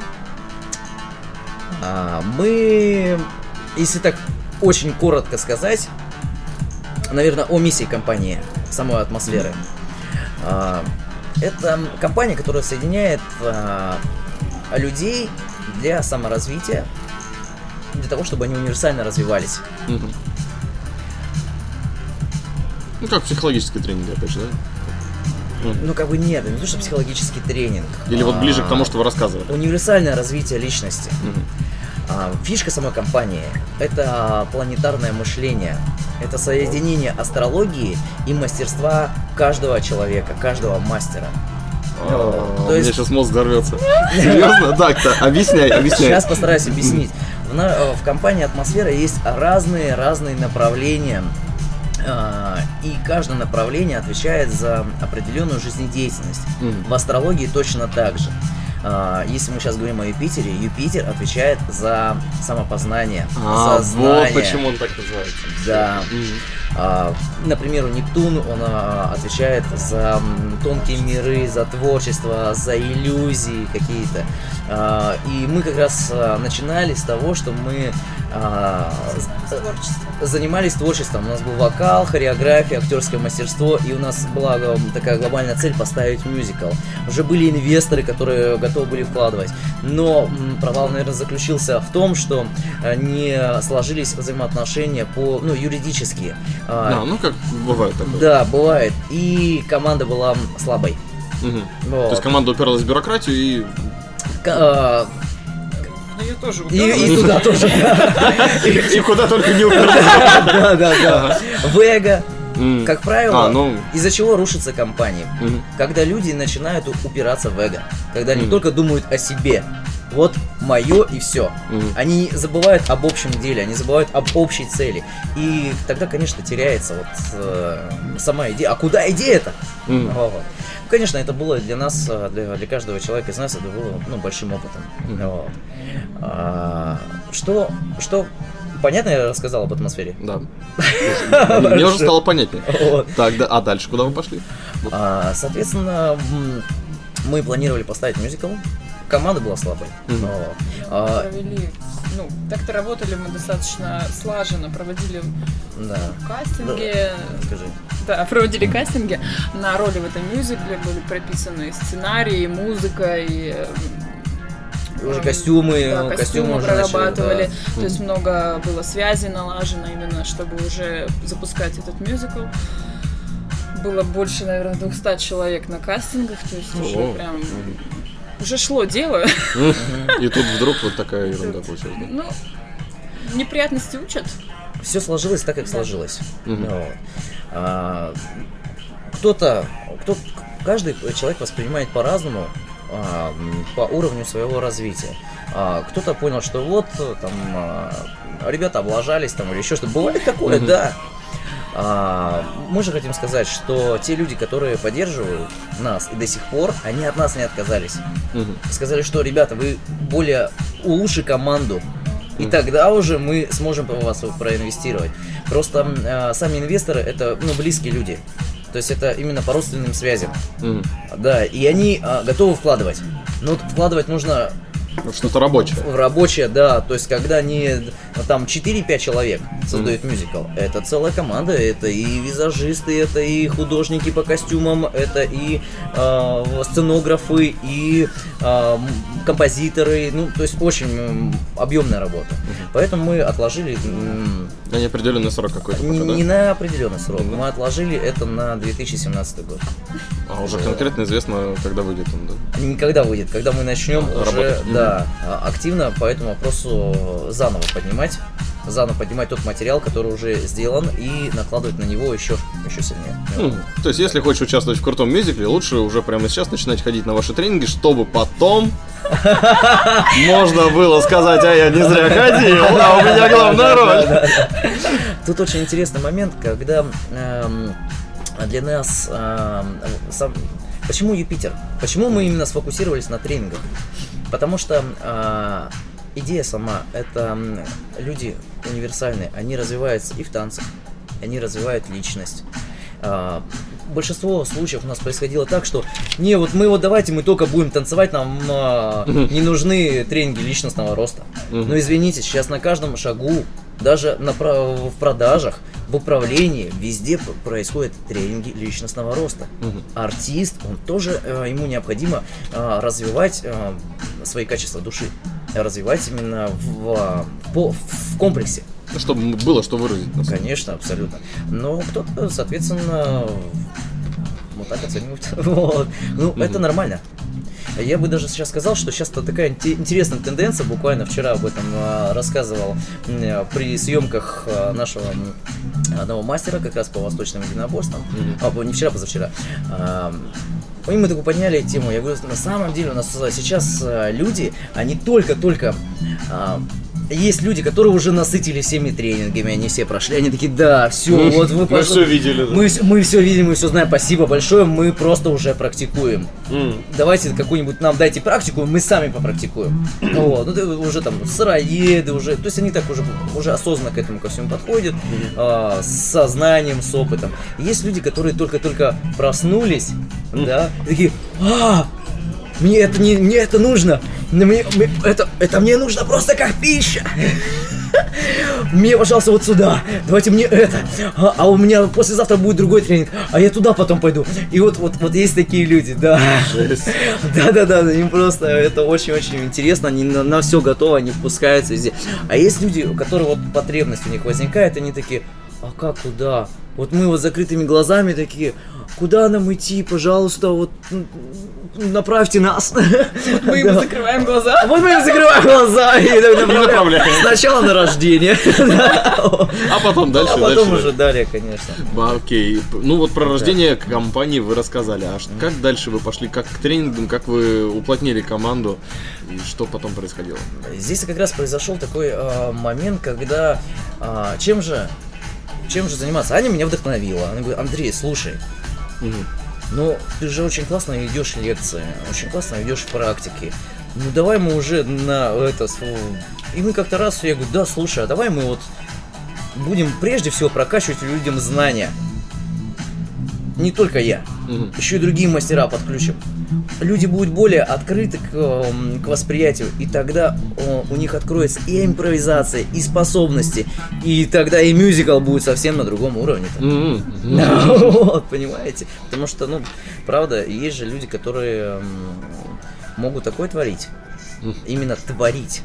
Speaker 4: а, мы, если так очень коротко сказать, наверное, о миссии компании, самой атмосферы. Mm-hmm. А, это компания, которая соединяет э, людей для саморазвития, для того, чтобы они универсально развивались. Угу.
Speaker 3: Ну, как психологический тренинг, опять же, да?
Speaker 4: Ну. ну, как бы нет, не то, что психологический тренинг.
Speaker 3: Или вот ближе а, к тому, что вы рассказывали.
Speaker 4: Универсальное развитие личности. Угу. А, фишка самой компании – это планетарное мышление. Это соединение астрологии и мастерства каждого человека, каждого мастера.
Speaker 3: А, То есть... У меня сейчас мозг взорвется. Серьезно? Так-то, объясняй, объясняй.
Speaker 4: Сейчас постараюсь объяснить. В, на... Э, в компании «Атмосфера» есть разные-разные направления, а, и каждое направление отвечает за определенную жизнедеятельность. В астрологии точно так же. А, если мы сейчас говорим о Юпитере, Юпитер отвечает за самопознание, а, за
Speaker 3: знание. Вот почему он так называется.
Speaker 4: Да. Mm-hmm. А, например, у Нептун он а, отвечает за тонкие миры, за творчество, за иллюзии какие-то. А, и мы как раз начинали с того, что мы Творчество. занимались творчеством. У нас был вокал, хореография, актерское мастерство, и у нас была такая глобальная цель поставить мюзикл. Уже были инвесторы, которые готовы были вкладывать. Но провал, наверное, заключился в том, что не сложились взаимоотношения по, ну, юридические. А, да, ну как бывает такое. Да, бывает. И команда была слабой.
Speaker 3: Угу. Вот. То есть команда упиралась в бюрократию и... К- а, ну, И, и туда
Speaker 4: тоже. И куда только не упиралась. Да, да, да. Вега, как правило, а, ну... из-за чего рушится компания? Когда люди начинают упираться в эго. Когда они только думают о себе вот мое и все. Mm-hmm. Они забывают об общем деле, они забывают об общей цели. И тогда, конечно, теряется вот э, сама идея. А куда идея-то? Mm-hmm. Вот. Конечно, это было для нас, э, для, для каждого человека из нас, это было ну, большим опытом. Mm-hmm. Вот. А, а, что, что Понятно я рассказал об атмосфере? Да.
Speaker 3: Мне уже стало понятнее. Так, да, а дальше куда мы пошли?
Speaker 4: А, соответственно, мы планировали поставить мюзикл команда была слабой. Mm-hmm. Но, а...
Speaker 6: Провели, ну, так-то работали мы достаточно слаженно, проводили да. кастинги. Да, скажи. Да, проводили кастинги на роли в этом мюзикле, были прописаны сценарии, музыка и
Speaker 4: уже эм, костюмы, да, костюмы,
Speaker 6: костюмы прорабатывали, начали, да. то есть много было связи налажено именно, чтобы уже запускать этот мюзикл. Было больше, наверное, 200 человек на кастингах, то есть О, уже прям уже шло дело.
Speaker 3: И тут вдруг вот такая ерунда получилась. Ну,
Speaker 6: неприятности учат.
Speaker 4: Все сложилось так, как сложилось. Ну а, кто-то, кто, каждый человек воспринимает по-разному а, по уровню своего развития. А, кто-то понял, что вот там ребята облажались там или еще что-то. Бывает такое, да. А, мы же хотим сказать, что те люди, которые поддерживают нас и до сих пор, они от нас не отказались. Угу. Сказали, что, ребята, вы более улучши команду. И тогда уже мы сможем в вас проинвестировать. Просто э, сами инвесторы это ну, близкие люди. То есть это именно по родственным связям. Mm-hmm. Да, и они э, готовы вкладывать. Но вкладывать нужно
Speaker 3: ну, что-то рабочее. В
Speaker 4: рабочее, да. То есть, когда не там 4-5 человек создают mm. мюзикл, это целая команда, это и визажисты, это и художники по костюмам, это и э, сценографы, и э, композиторы. Ну, то есть, очень объемная работа. Поэтому мы отложили...
Speaker 3: На неопределенный срок какой-то пока,
Speaker 4: не, да? не на определенный срок. mm Мы отложили это на 2017 год.
Speaker 3: А уже конкретно известно, когда выйдет он,
Speaker 4: да? Никогда выйдет, когда мы начнем а, уже, работать. да, надо активно по этому вопросу заново поднимать, заново поднимать тот материал, который уже сделан, и накладывать на него еще, еще сильнее. Ну,
Speaker 3: то есть, если хочешь участвовать в крутом мюзикле, лучше уже прямо сейчас начинать ходить на ваши тренинги, чтобы потом можно было сказать, а я не зря ходил, Да, у меня главная роль.
Speaker 4: Тут очень интересный момент, когда эм, для нас... Эм, почему Юпитер? Почему мы именно сфокусировались на тренингах? Потому что э, идея сама – это люди универсальные, они развиваются и в танцах, они развивают личность. Э, большинство случаев у нас происходило так, что не, вот мы вот давайте мы только будем танцевать, нам э, не нужны тренинги личностного роста. Но ну, извините, сейчас на каждом шагу, даже на, в продажах, в управлении везде происходят тренинги личностного роста. Угу. Артист, он тоже э, ему необходимо э, развивать свои качества души развивать именно в, в, а, в комплексе.
Speaker 3: Ну, чтобы было что выразить. На
Speaker 4: Конечно, абсолютно. Но кто-то, соответственно, вот так оценивают. Вот. Ну, mm-hmm. это нормально. Я бы даже сейчас сказал, что сейчас то такая интересная тенденция, буквально вчера об этом а, рассказывал а, при съемках нашего одного мастера как раз по восточным единоборствам, mm-hmm. а, не вчера, позавчера, они мы такую подняли тему. Я говорю, на самом деле у нас э, сейчас э, люди, они только-только а, есть люди, которые уже насытили всеми тренингами, они все прошли, они такие, да, все, ну, вот вы Мы все видели. Да. Мы, мы все видим, мы все знаем, спасибо большое, мы просто уже практикуем. Mm. Давайте какую-нибудь нам дайте практику, мы сами попрактикуем. Mm. вот, ну уже там сыроеды уже, то есть они так уже, уже осознанно к этому ко всему подходят, mm. а, с сознанием, с опытом. Есть люди, которые только-только проснулись, mm. да, такие, а, мне это не, мне это нужно. Ну, мне, мне, это, это мне нужно просто как пища. Мне, пожалуйста, вот сюда. Давайте мне это. А, а у меня послезавтра будет другой тренинг. А я туда потом пойду. И вот, вот, вот есть такие люди, да. Да, да, да. Им просто это очень-очень интересно. Они на, на все готовы, они впускаются везде. А есть люди, у которых вот потребность у них возникает, они такие, а как куда? Вот мы вот закрытыми глазами такие, куда нам идти, пожалуйста, вот ну, направьте нас. Мы им закрываем глаза. А вот мы им закрываем глаза и направляем. Сначала на рождение.
Speaker 3: А потом дальше. А
Speaker 4: потом уже далее, конечно. Окей.
Speaker 3: Ну вот про рождение компании вы рассказали. А как дальше вы пошли? Как к тренингам? Как вы уплотнили команду? И что потом происходило?
Speaker 4: Здесь как раз произошел такой а, момент, когда а, чем же чем же заниматься? Аня меня вдохновила. Она говорит, Андрей, слушай, угу. ну ты же очень классно ведешь лекции, очень классно ведешь практики. Ну давай мы уже на это... И мы как-то раз, я говорю, да, слушай, а давай мы вот будем прежде всего прокачивать людям знания. Не только я, угу. еще и другие мастера подключим люди будут более открыты к, эм, к восприятию, и тогда э, у них откроется и импровизация, и способности, и тогда и мюзикл будет совсем на другом уровне. Mm -hmm. вот, понимаете? Потому что, ну, правда, есть же люди, которые эм, могут такое творить. Именно творить.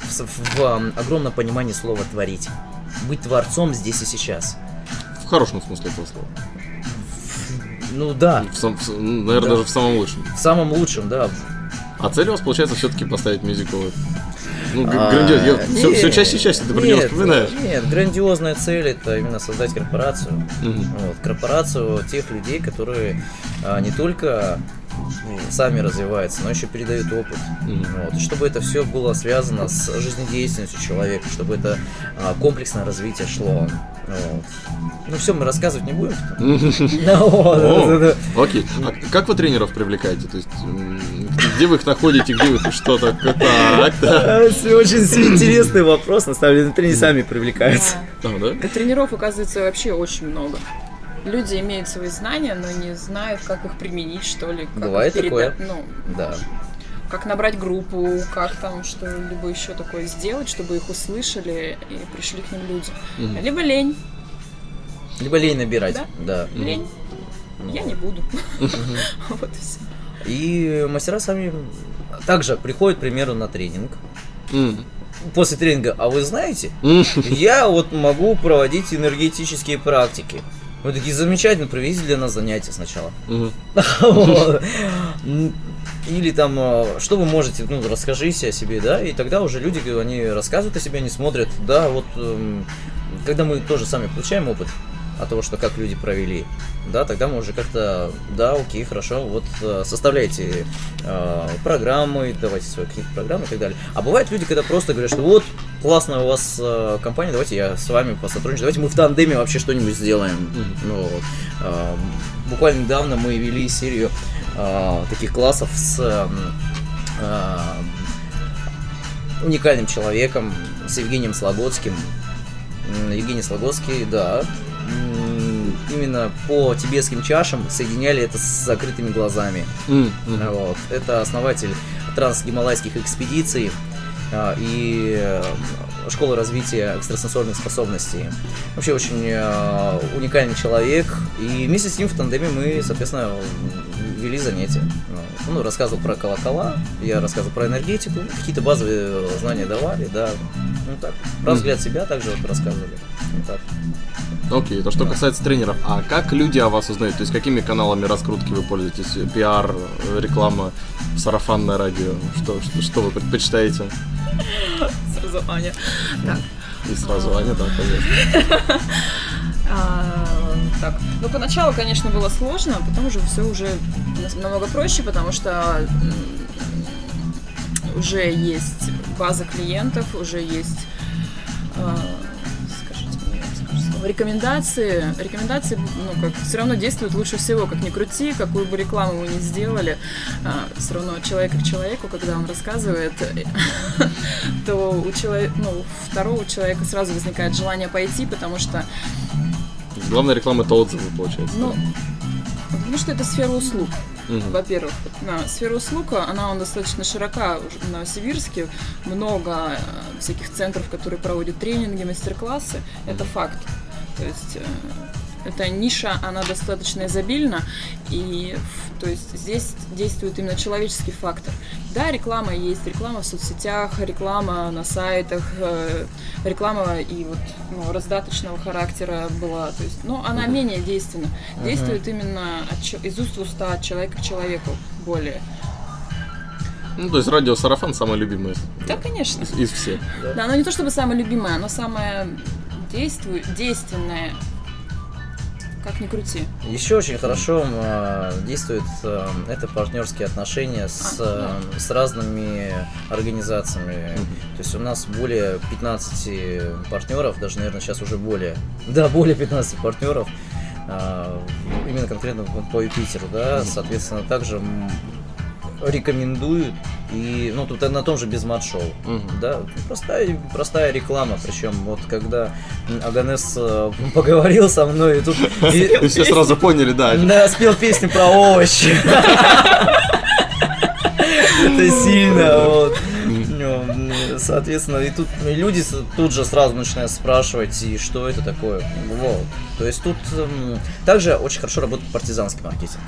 Speaker 4: В, в, в огромном понимании слова творить. Быть творцом здесь и сейчас.
Speaker 3: В хорошем смысле этого слова.
Speaker 4: Ну да. В сам, в, наверное, да. даже в самом лучшем. В самом лучшем, да.
Speaker 3: А цель у вас получается все-таки поставить мюзикл? Ну, а, грандиоз. Я нет, все,
Speaker 4: все чаще и чаще ты про него вспоминаешь. Нет, грандиозная цель это именно создать корпорацию. Угу. Вот, корпорацию тех людей, которые а, не только сами развиваются, но еще передают опыт. Mm-hmm. Вот. И чтобы это все было связано с жизнедеятельностью человека, чтобы это а, комплексное развитие шло. Вот. Ну все, мы рассказывать не будем.
Speaker 3: Ну, окей. А как вы тренеров привлекаете? То есть где вы их находите, где вы что-то?
Speaker 4: Очень интересный вопрос, на самом деле. Тренеры сами привлекаются.
Speaker 6: А, тренеров, оказывается, вообще очень много люди имеют свои знания, но не знают, как их применить, что ли. Как Бывает их такое? Ну, да. Как набрать группу, как там что-либо еще такое сделать, чтобы их услышали и пришли к ним люди. Угу. Либо лень.
Speaker 4: Либо лень набирать. Да. да. Лень. Ну. Я не буду. Вот и все. И мастера сами также приходят, к примеру, на тренинг. После тренинга, а вы знаете, я вот могу проводить энергетические практики. Мы такие, замечательно, проведите для нас занятия сначала. Или там, а, что вы можете, ну, расскажите о себе, да, и тогда уже люди, они рассказывают о себе, они смотрят, да, вот, эм, когда мы тоже сами получаем опыт, о того, что как люди провели, да, тогда мы уже как-то, да, окей, хорошо, вот э, составляйте э, программы, давайте свои какие-то программы и так далее. А бывают люди, когда просто говорят, что вот, классная у вас э, компания, давайте я с вами посотрудничаю, давайте мы в тандеме вообще что-нибудь сделаем. Ну, э, буквально недавно мы вели серию э, таких классов с э, э, уникальным человеком, с Евгением Слогодским. Евгений Слогодский, да, именно по тибетским чашам соединяли это с закрытыми глазами. Mm -hmm. вот. Это основатель трансгималайских экспедиций а, э, и школы развития экстрасенсорных способностей. Вообще очень э, уникальный человек. И вместе с ним в тандеме мы, соответственно, вели занятия. Ну, рассказывал про колокола, я рассказывал про энергетику, какие-то базовые знания давали, да. Ну так, про взгляд себя также вот рассказывали. Ну, так.
Speaker 3: Окей, okay, то что да. касается тренеров, а как люди о вас узнают? То есть какими каналами раскрутки вы пользуетесь? Пиар, реклама, сарафанное радио? Что, что, что вы предпочитаете? Сразу Аня. Так. И сразу Аня,
Speaker 6: да, конечно. А, так, ну поначалу, конечно, было сложно, а потом уже все уже намного проще, потому что уже есть база клиентов, уже есть а, рекомендации, рекомендации, ну, как, все равно действуют лучше всего, как ни крути, какую бы рекламу мы ни сделали, а, все равно от человека к человеку, когда он рассказывает, то у человека, ну, второго человека сразу возникает желание пойти, потому что...
Speaker 3: Главная реклама – это отзывы, получается. Ну,
Speaker 6: потому что это сфера услуг. Угу. Во-первых, сфера услуг, а, она он достаточно широка в Новосибирске, много а, всяких центров, которые проводят тренинги, мастер-классы, это факт. То есть э, эта ниша, она достаточно изобильна, и то есть здесь действует именно человеческий фактор. Да, реклама есть, реклама в соцсетях, реклама на сайтах, э, реклама и вот ну, раздаточного характера была, то есть, но она uh-huh. менее действенна. Uh-huh. Действует именно от, из уст в уста, от человека к человеку более.
Speaker 3: Ну, то есть радио Сарафан самое любимое.
Speaker 6: Да, конечно. Из,
Speaker 3: из всех.
Speaker 6: Да. да, оно не то чтобы самое любимое, но самое действую, действенное, как ни крути.
Speaker 4: Еще очень хорошо э, а, действуют э, а, это партнерские отношения с, а, а, да. с разными организациями. Mm-hmm. То есть у нас более 15 партнеров, даже, наверное, сейчас уже более, да, более 15 партнеров, э, именно конкретно по Юпитеру, да, соответственно, также рекомендуют. И, ну, тут на том же без мат Угу. Да, простая, простая реклама. Причем, вот когда Аганес э, поговорил со мной, и тут...
Speaker 3: И, все сразу поняли,
Speaker 4: да. Да, спел песню про овощи. Это сильно, вот ну, соответственно, и тут и люди тут же сразу начинают спрашивать, и что это такое. Вот. То есть тут эм, также очень хорошо работает партизанский маркетинг.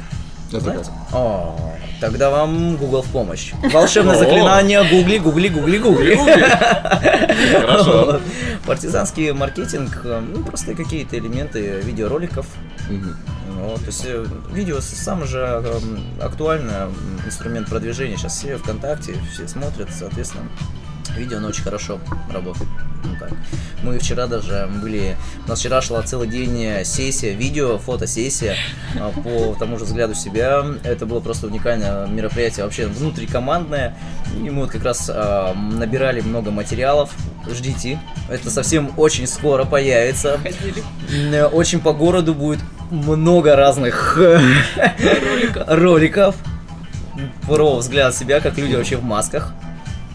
Speaker 4: Это О, а, тогда вам Google в помощь. Волшебное заклинание гугли, гугли, гугли, гугли. Хорошо. Партизанский маркетинг, э, ну, просто какие-то элементы видеороликов. то есть э, видео сам же э, актуальный инструмент продвижения. Сейчас все ВКонтакте, все смотрят, соответственно, Видео, оно очень хорошо работает. Ну, как. Мы вчера даже были... У нас вчера шла целый день сессия, видео, фотосессия а, по тому же взгляду себя. Это было просто уникальное мероприятие, вообще внутрикомандное. И мы вот как раз э, набирали много материалов. Ждите. Это совсем очень скоро появится. Ходили. Очень по городу будет много разных роликов. роликов про взгляд себя, как люди вообще в масках.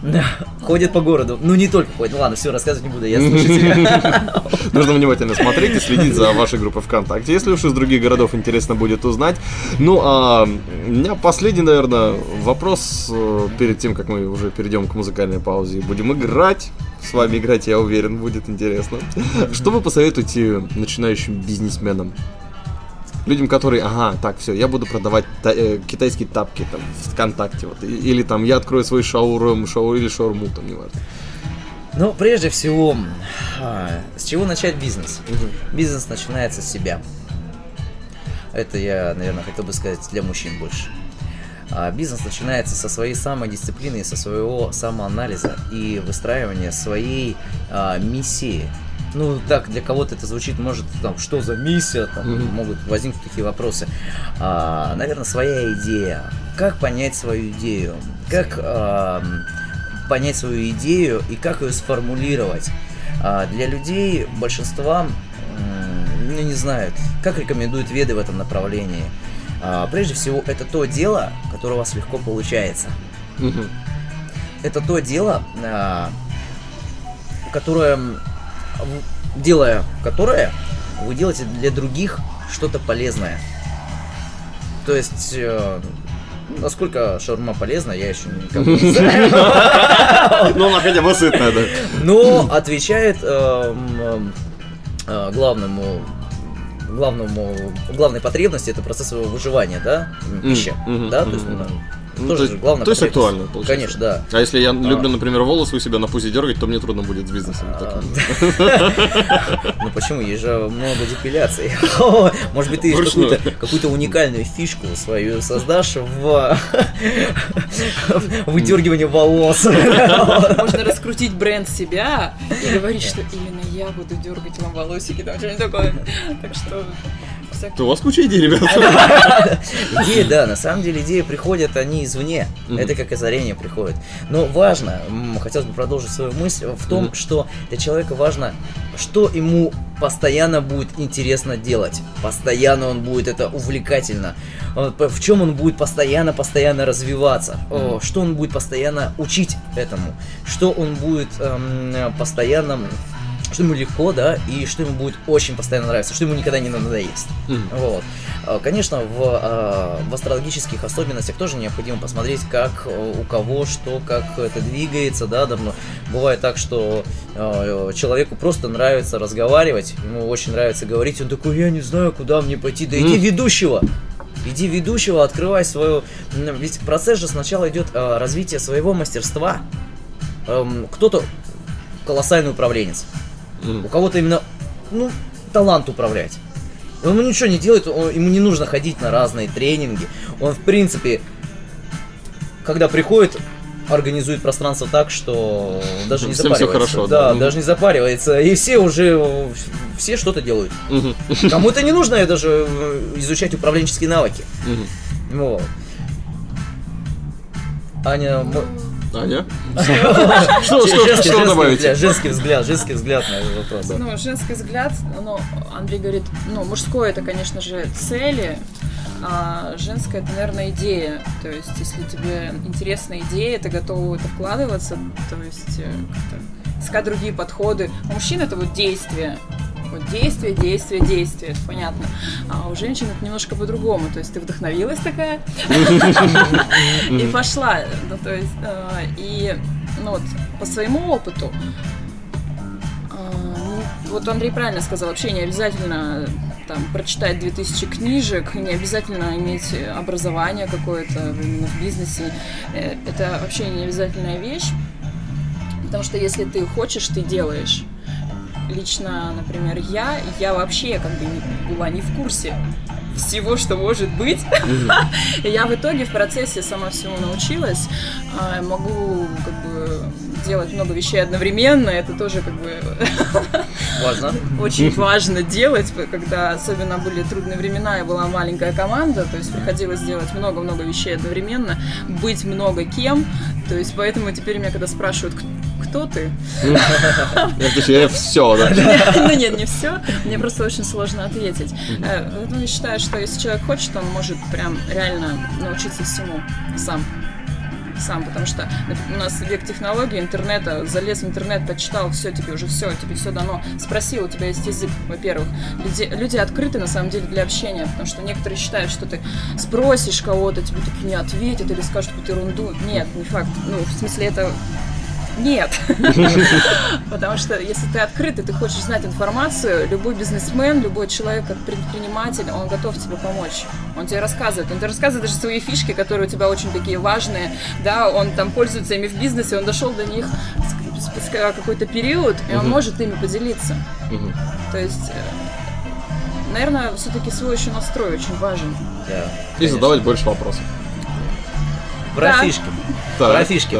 Speaker 4: Да, ходит по городу. Ну, не только ходит. Ну, ладно, все, рассказывать не буду, я
Speaker 3: слушатель. Нужно внимательно смотреть и следить за вашей группой ВКонтакте, если уж из других городов интересно будет узнать. Ну, а у меня последний, наверное, вопрос э, перед тем, как мы уже перейдем к музыкальной паузе и будем играть. С вами играть, я уверен, будет интересно. Что вы посоветуете начинающим бизнесменам? людям, которые, ага, так, все, я буду продавать та- э, китайские тапки там в ВКонтакте, вот, или там я открою свой шаурум, шау или шаурму, там, неважно.
Speaker 4: Ну, прежде всего, а, с чего начать бизнес? Бизнес начинается с себя. Это я, наверное, хотел бы сказать для мужчин больше. А, бизнес начинается со своей самодисциплины, со своего самоанализа и выстраивания своей а, миссии – ну так для кого-то это звучит, может, там, что за миссия, там, mm-hmm. могут возникнуть такие вопросы. А, наверное, своя идея. Как понять свою идею? Как а, понять свою идею и как ее сформулировать? А, для людей, большинства, ну, не знают, как рекомендуют веды в этом направлении. А, прежде всего, это то дело, которое у вас легко получается. Mm-hmm. Это то дело, а, которое делая которое, вы делаете для других что-то полезное. То есть, э, насколько шаурма полезна, я еще не знаю. Ну, она хотя бы сытная, да. Но отвечает эм, эм, э, главному главному главной потребности это процесс его выживания, да, пища, да, то есть
Speaker 3: ну, ну, Тоже то есть, главное. То есть актуально, получается.
Speaker 4: Конечно, да.
Speaker 3: А если я а. люблю, например, волосы у себя на пузе дергать, то мне трудно будет с бизнесом. А.
Speaker 4: Ну почему? Есть же много депиляций. Может быть, ты какую-то уникальную фишку свою создашь в выдергивании волос.
Speaker 6: Можно раскрутить бренд себя и говорить, что именно я буду дергать вам волосики, там что-нибудь такое. Так что
Speaker 3: всякие... То у вас куча идей, ребята.
Speaker 4: Идеи, да, на самом деле идеи приходят, они извне. Это как озарение приходит. Но важно, хотелось бы продолжить свою мысль, в том, что для человека важно, что ему постоянно будет интересно делать. Постоянно он будет это увлекательно. Э, в чем он будет постоянно-постоянно развиваться. Что он будет постоянно учить этому. Что он будет эм, постоянно что ему легко, да, и что ему будет очень постоянно нравиться, что ему никогда не надоест. Mm. Вот. А, конечно, в, а, в астрологических особенностях тоже необходимо посмотреть, как э, у кого что, как это двигается, да, давно. Ну, бывает так, что а, человеку просто нравится разговаривать, ему очень нравится говорить, он такой, я не знаю, куда мне пойти, да mm. иди ведущего! Иди ведущего, открывай свою... Ведь процесс же сначала идет развитие своего мастерства. Эм, кто-то колоссальный управленец, у кого-то именно, ну, талант управлять. Он ничего не делает, он, ему не нужно ходить на разные тренинги. Он, в принципе, когда приходит, организует пространство так, что даже не Всем запаривается. Все хорошо, да, да. даже не запаривается. И все уже все что-то делают. Угу. Кому-то не нужно даже э, изучать управленческие навыки. Угу. Вот.
Speaker 3: Аня,
Speaker 4: мы... Таня?
Speaker 3: Что,
Speaker 4: что, что добавить? Женский взгляд, женский взгляд на этот вопрос.
Speaker 6: Ну, женский взгляд, ну, Андрей говорит, ну, мужское это, конечно же, цели, а женская это, наверное, идея. То есть, если тебе интересна идея, ты готова в это вкладываться, то есть, э, искать другие подходы. У мужчин это вот действие вот действие, действие, действие, понятно. А у женщин это немножко по-другому, то есть ты вдохновилась такая и пошла, ну то есть, э, и ну вот по своему опыту, э, ну, вот Андрей правильно сказал, вообще не обязательно там, прочитать 2000 книжек, не обязательно иметь образование какое-то именно в бизнесе. Э, это вообще не обязательная вещь, потому что если ты хочешь, ты делаешь лично, например, я, я вообще как бы была не в курсе всего, что может быть. Mm-hmm. Я в итоге в процессе сама всему научилась. А, могу как бы делать много вещей одновременно, это тоже как бы важно. очень важно делать, когда особенно были трудные времена и была маленькая команда, то есть приходилось делать много-много вещей одновременно, быть много кем, то есть поэтому теперь меня когда спрашивают, кто ты? Я
Speaker 3: ну, э, все, да?
Speaker 6: Ну нет, не все, мне просто очень сложно ответить. Э, ну, я считаю, что если человек хочет, он может прям реально научиться всему сам сам, потому что у нас век технологий, интернета, залез в интернет, почитал, все, тебе уже все, тебе все дано. Спросил, у тебя есть язык, во-первых. Люди, люди открыты, на самом деле, для общения, потому что некоторые считают, что ты спросишь кого-то, тебе так не ответят или скажут какую-то ерунду. Нет, не факт. Ну, в смысле, это нет. Потому что если ты открытый, ты хочешь знать информацию, любой бизнесмен, любой человек, предприниматель, он готов тебе помочь. Он тебе рассказывает. Он тебе рассказывает даже свои фишки, которые у тебя очень такие важные. Да, он там пользуется ими в бизнесе, он дошел до них спустя какой-то период, и он может ими поделиться. То есть э, наверное, все-таки свой еще настрой очень важен. Да.
Speaker 3: И задавать больше вопросов. Про да. фишки.
Speaker 4: Про фишки.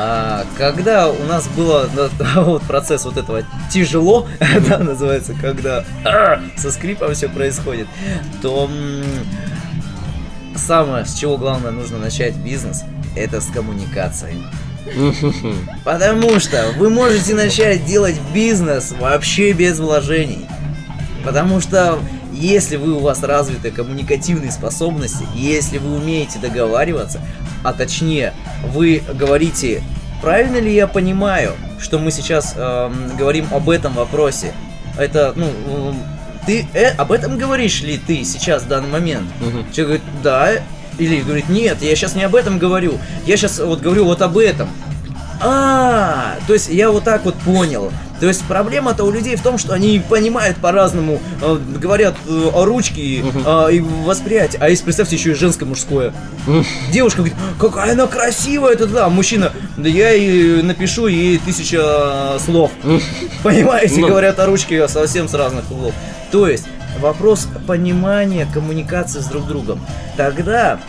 Speaker 4: А, когда у нас было вот процесс вот этого тяжело, да, называется, когда со скрипом все происходит, то самое, с чего главное нужно начать бизнес, это с коммуникацией. Потому что вы можете начать делать бизнес вообще без вложений. Потому что если вы у вас развиты коммуникативные способности, если вы умеете договариваться, а точнее вы говорите, правильно ли я понимаю, что мы сейчас э, говорим об этом вопросе? Это, ну, эм, ты э, об этом говоришь ли ты сейчас в данный момент? Угу. Человек говорит, да, или говорит, нет, я сейчас не об этом говорю, я сейчас вот говорю вот об этом. А, то есть я вот так вот понял. То есть проблема-то у людей в том, что они понимают по-разному, э, говорят э, о ручке э, и восприятии. А если представьте еще и женское-мужское. Девушка говорит, какая она красивая, это да, мужчина. Да я и напишу ей тысяча слов. Понимаете, ну. говорят о ручке совсем с разных углов. То есть вопрос понимания коммуникации с друг другом. Тогда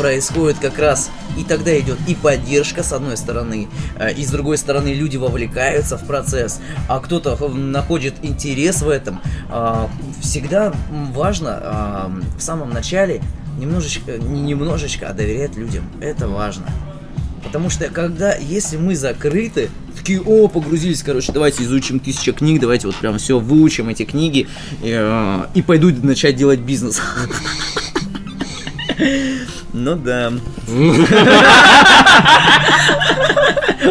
Speaker 4: происходит как раз, и тогда идет и поддержка с одной стороны, э, и с другой стороны люди вовлекаются в процесс, а кто-то находит интерес в этом. А, всегда важно а, в самом начале немножечко, э, не немножечко, а доверять людям. Это важно. Потому что когда, если мы закрыты, такие, о, погрузились, короче, давайте изучим тысячу книг, давайте вот прям все выучим эти книги и, э, и пойду начать делать бизнес. Ну да.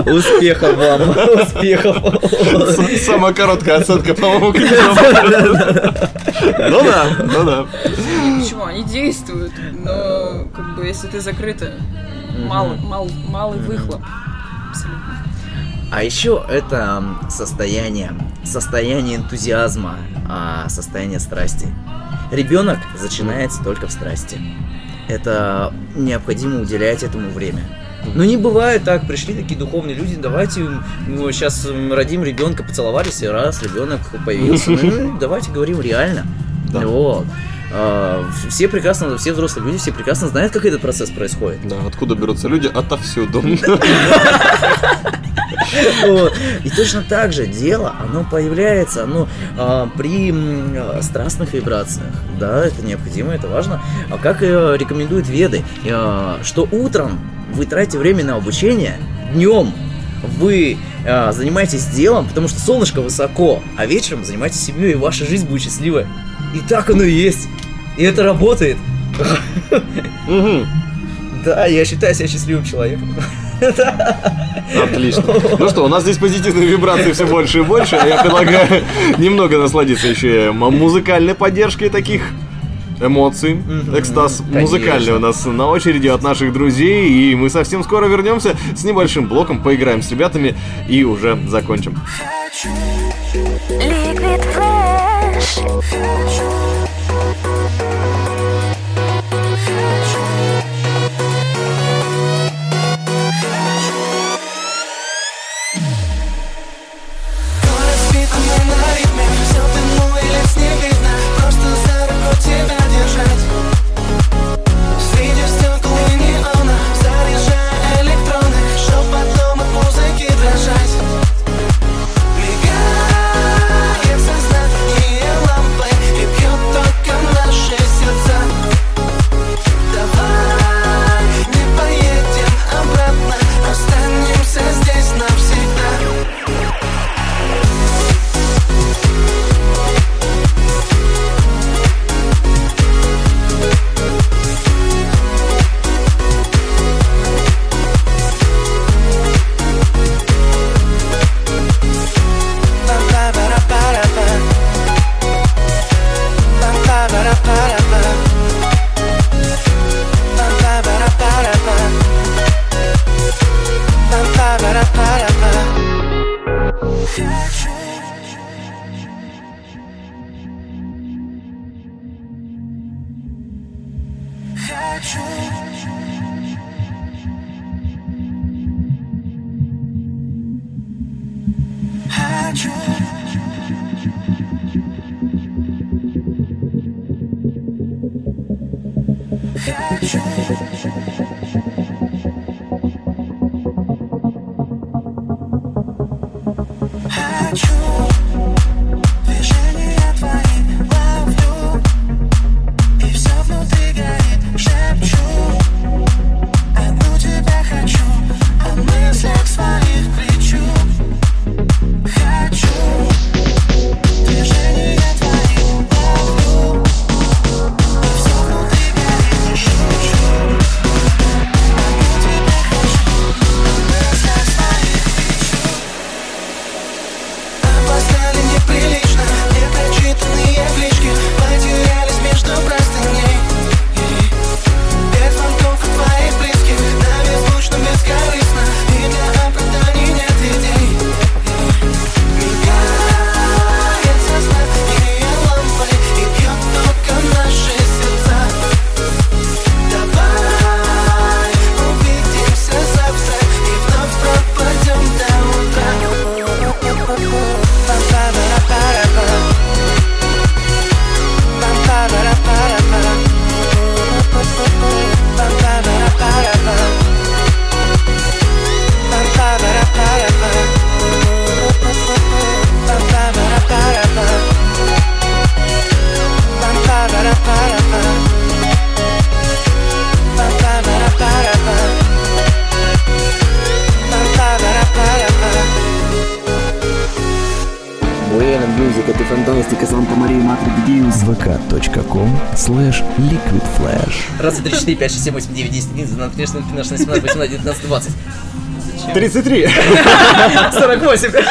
Speaker 4: Успехов вам,
Speaker 3: успехов. Самая короткая оценка, по-моему, Ну да, ну
Speaker 6: да. Почему? Они действуют, но как бы если ты закрыта, малый, малый, малый выхлоп.
Speaker 4: А еще это состояние, состояние энтузиазма, а, состояние страсти. Ребенок начинается только в страсти это необходимо уделять этому время. Ну не бывает так, пришли такие духовные люди, давайте ну, сейчас родим ребенка, поцеловались, и раз ребенок появился. Ну, ну, давайте говорим реально. Да. Вот. А, все прекрасно, все взрослые люди, все прекрасно знают, как этот процесс происходит.
Speaker 3: Да, откуда берутся люди? Отовсюду.
Speaker 4: И точно так же дело, оно появляется, оно ну, а, при страстных вибрациях. Да, это необходимо, это важно. А как рекомендуют веды, а, что утром вы тратите время на обучение, днем вы э, занимаетесь делом, потому что солнышко высоко, а вечером занимаетесь семьей, и ваша жизнь будет счастливой. И так оно и есть. И это работает. Да, я считаю себя счастливым человеком.
Speaker 3: Отлично. Ну что, у нас здесь позитивные вибрации все больше и больше, я предлагаю немного насладиться еще музыкальной поддержкой таких эмоций, экстаз музыкальный у нас на очереди от наших друзей, и мы совсем скоро вернемся с небольшим блоком, поиграем с ребятами и уже закончим. Liquid Flash. natural.
Speaker 4: 2, 3, 4, 5, 6, 7, 8, 9, 10, 11, 12, 13, 14, 15, 16, 17, 18, 19,
Speaker 3: 20. Зачем? 33.
Speaker 4: 48.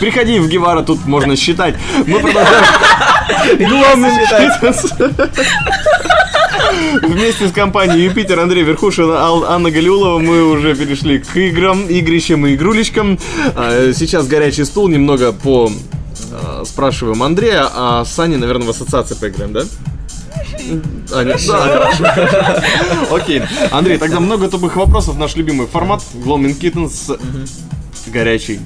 Speaker 3: Приходи в Гевара, тут можно считать. Мы продолжаем. Главное считать. Вместе с компанией Юпитер, Андрей Верхушин, Ал, Анна Галиулова мы уже перешли к играм, игрищам и игрулечкам. А, сейчас горячий стул, немного по а, спрашиваем Андрея, а Сани, наверное, в ассоциации поиграем, да? А, нет, да, хорошо. Окей. Андрей, тогда много тупых вопросов. Наш любимый формат. Gloaming Kittens. Горячий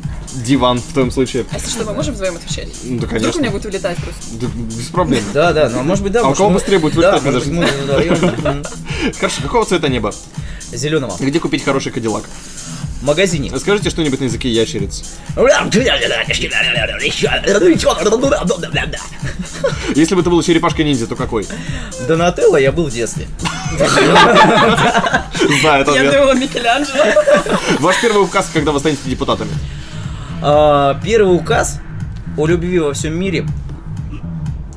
Speaker 3: диван в том случае.
Speaker 6: А если что, мы можем вдвоем отвечать? Ну,
Speaker 3: да, конечно.
Speaker 6: Вдруг у меня будет вылетать просто. Да,
Speaker 3: без проблем.
Speaker 4: Да, да, ну, а может быть, да.
Speaker 3: А у кого быстрее будет вылетать? Хорошо, какого цвета небо?
Speaker 4: Зеленого.
Speaker 3: Где купить хороший кадиллак?
Speaker 4: магазине.
Speaker 3: Скажите что-нибудь на языке ящериц. Если бы это был черепашка ниндзя то какой?
Speaker 4: Донателло я был в детстве. Да, это Я думала, Микеланджело.
Speaker 3: Ваш первый указ, когда вы станете депутатами?
Speaker 4: А, первый указ о любви во всем мире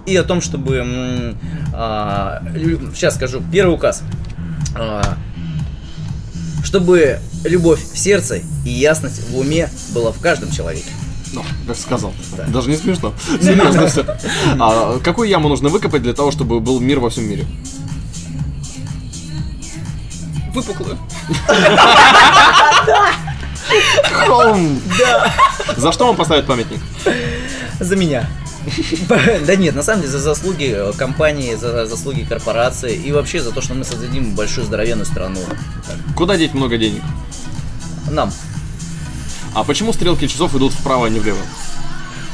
Speaker 4: и о том, чтобы... Сейчас а, скажу. Первый указ. А, чтобы любовь в сердце и ясность в уме была в каждом человеке.
Speaker 3: Ну, как сказал. Да. Даже не смешно. Серьезно все. А какую яму нужно выкопать для того, чтобы был мир во всем мире? Выпуклую. Хм. Да. За что вам поставят памятник?
Speaker 4: За меня. Да нет, на самом деле за заслуги э, компании, за заслуги корпорации и вообще за то, что мы создадим большую здоровенную страну.
Speaker 3: Куда деть много денег?
Speaker 4: Нам.
Speaker 3: А почему стрелки часов идут вправо, а не влево?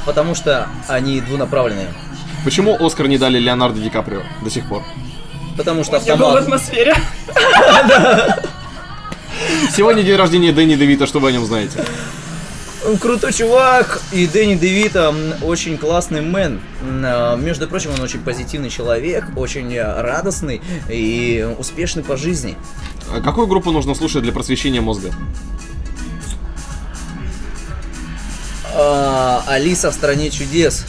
Speaker 4: Потому что они двунаправленные.
Speaker 3: Почему Оскар не дали Леонардо Ди Каприо до сих пор?
Speaker 4: Потому что
Speaker 6: автомат... Я был в атмосфере.
Speaker 3: Сегодня день рождения Дэнни Девита, что вы о нем знаете?
Speaker 4: Он крутой чувак, и Дэнни Девита очень классный мэн. А, между прочим, он очень позитивный человек, очень э, радостный и успешный по жизни.
Speaker 3: А какую группу нужно слушать для просвещения мозга?
Speaker 4: А, Алиса в стране чудес.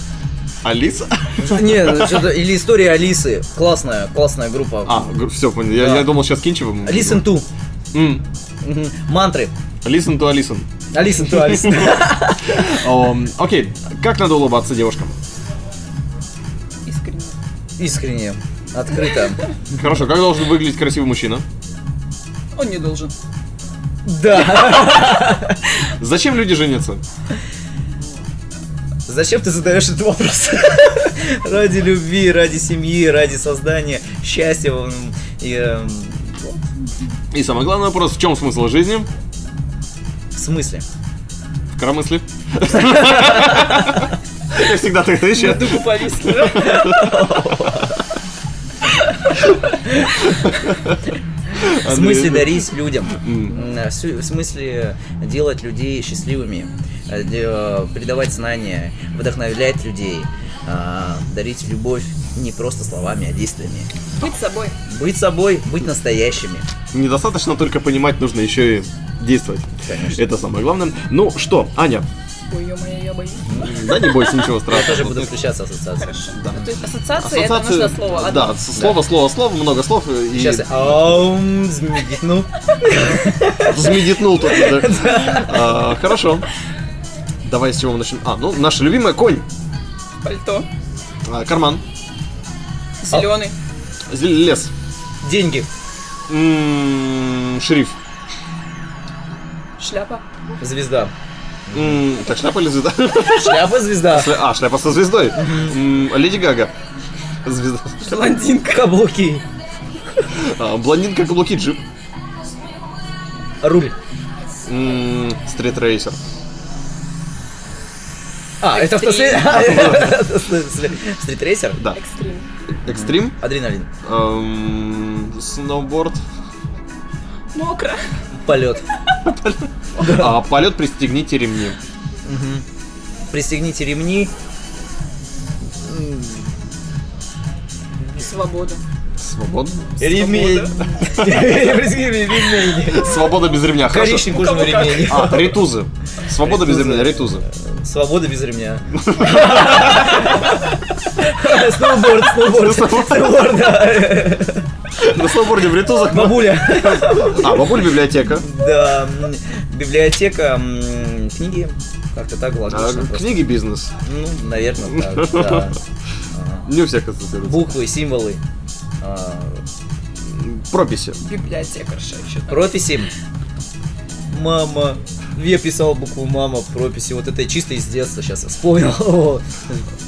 Speaker 3: Алиса?
Speaker 4: Нет, ну, что-то, или история Алисы. Классная, классная группа.
Speaker 3: А, все, понял. Я, да. я думал, сейчас кинчевым.
Speaker 4: Listen to. Mm. Мантры.
Speaker 3: Listen to
Speaker 4: Alison. Алиса, ты Алиса.
Speaker 3: Окей, как надо улыбаться девушкам?
Speaker 4: Искренне. Искренне. Открыто.
Speaker 3: Хорошо, как должен выглядеть красивый мужчина?
Speaker 4: Он не должен. Да.
Speaker 3: Зачем люди женятся?
Speaker 4: Зачем ты задаешь этот вопрос? ради любви, ради семьи, ради создания счастья. И, э...
Speaker 3: и самый главный вопрос, в чем смысл жизни?
Speaker 4: смысле? В коромысле.
Speaker 3: Я всегда так отвечаю. На духу
Speaker 4: повисли, в смысле дарить людям, э, в смысле делать людей счастливыми, э, э, передавать знания, вдохновлять людей, а, дарить любовь не просто словами, а действиями.
Speaker 6: Быть собой.
Speaker 4: Быть собой, быть настоящими.
Speaker 3: Недостаточно только понимать, нужно еще и действовать. Конечно. Это самое главное. Ну что, Аня, да не бойся, ничего страшного.
Speaker 6: Я тоже буду включаться ассоциации. Хорошо. Да. А то ассоциации, это нужно слово. Одно. Да,
Speaker 3: слово, слово, много слов. И... Сейчас я змедитнул. Змедитнул тут. А, хорошо. Давай с чего мы начнем. А, ну, наша любимая конь.
Speaker 6: Пальто.
Speaker 3: А, карман.
Speaker 6: Зеленый. А,
Speaker 3: лес.
Speaker 4: Деньги.
Speaker 3: М-м, шериф.
Speaker 6: Шляпа.
Speaker 4: Звезда.
Speaker 3: М м-м, -м, так, шляпа или звезда?
Speaker 4: Шляпа, звезда.
Speaker 3: а, а шляпа со звездой. М м-м, Леди Гага.
Speaker 4: Звезда. Блондинка. Каблуки.
Speaker 3: А, блондинка, каблуки, джип.
Speaker 4: Руль. М-м,
Speaker 3: Стрит рейсер.
Speaker 4: А, а, это Стритрейсер?
Speaker 3: Да. Экстрим. Экстрим?
Speaker 4: Адреналин. Эм,
Speaker 3: сноуборд.
Speaker 6: Мокро.
Speaker 4: Полет.
Speaker 3: А полет пристегните ремни.
Speaker 4: Пристегните ремни.
Speaker 6: Свобода.
Speaker 3: Свобода Ремень. Свобода без ремня. Коричневый
Speaker 4: кожаный ремень.
Speaker 3: А, ритузы. Свобода без ремня, ритузы.
Speaker 4: Свобода без ремня. Сноуборд,
Speaker 3: сноуборд, сноуборд, На сноуборде в ритузах.
Speaker 4: Бабуля.
Speaker 3: А, бабуля библиотека. Да,
Speaker 4: библиотека, книги, как-то так логично. А,
Speaker 3: книги бизнес.
Speaker 4: Ну, наверное, так, да.
Speaker 3: Не у всех ассоциируется.
Speaker 4: Буквы, символы. А,
Speaker 3: прописи. Библиотекарша
Speaker 4: еще. Там. Прописи. Мама. Я писал букву мама в прописи. Вот это чисто из детства сейчас я вспомнил.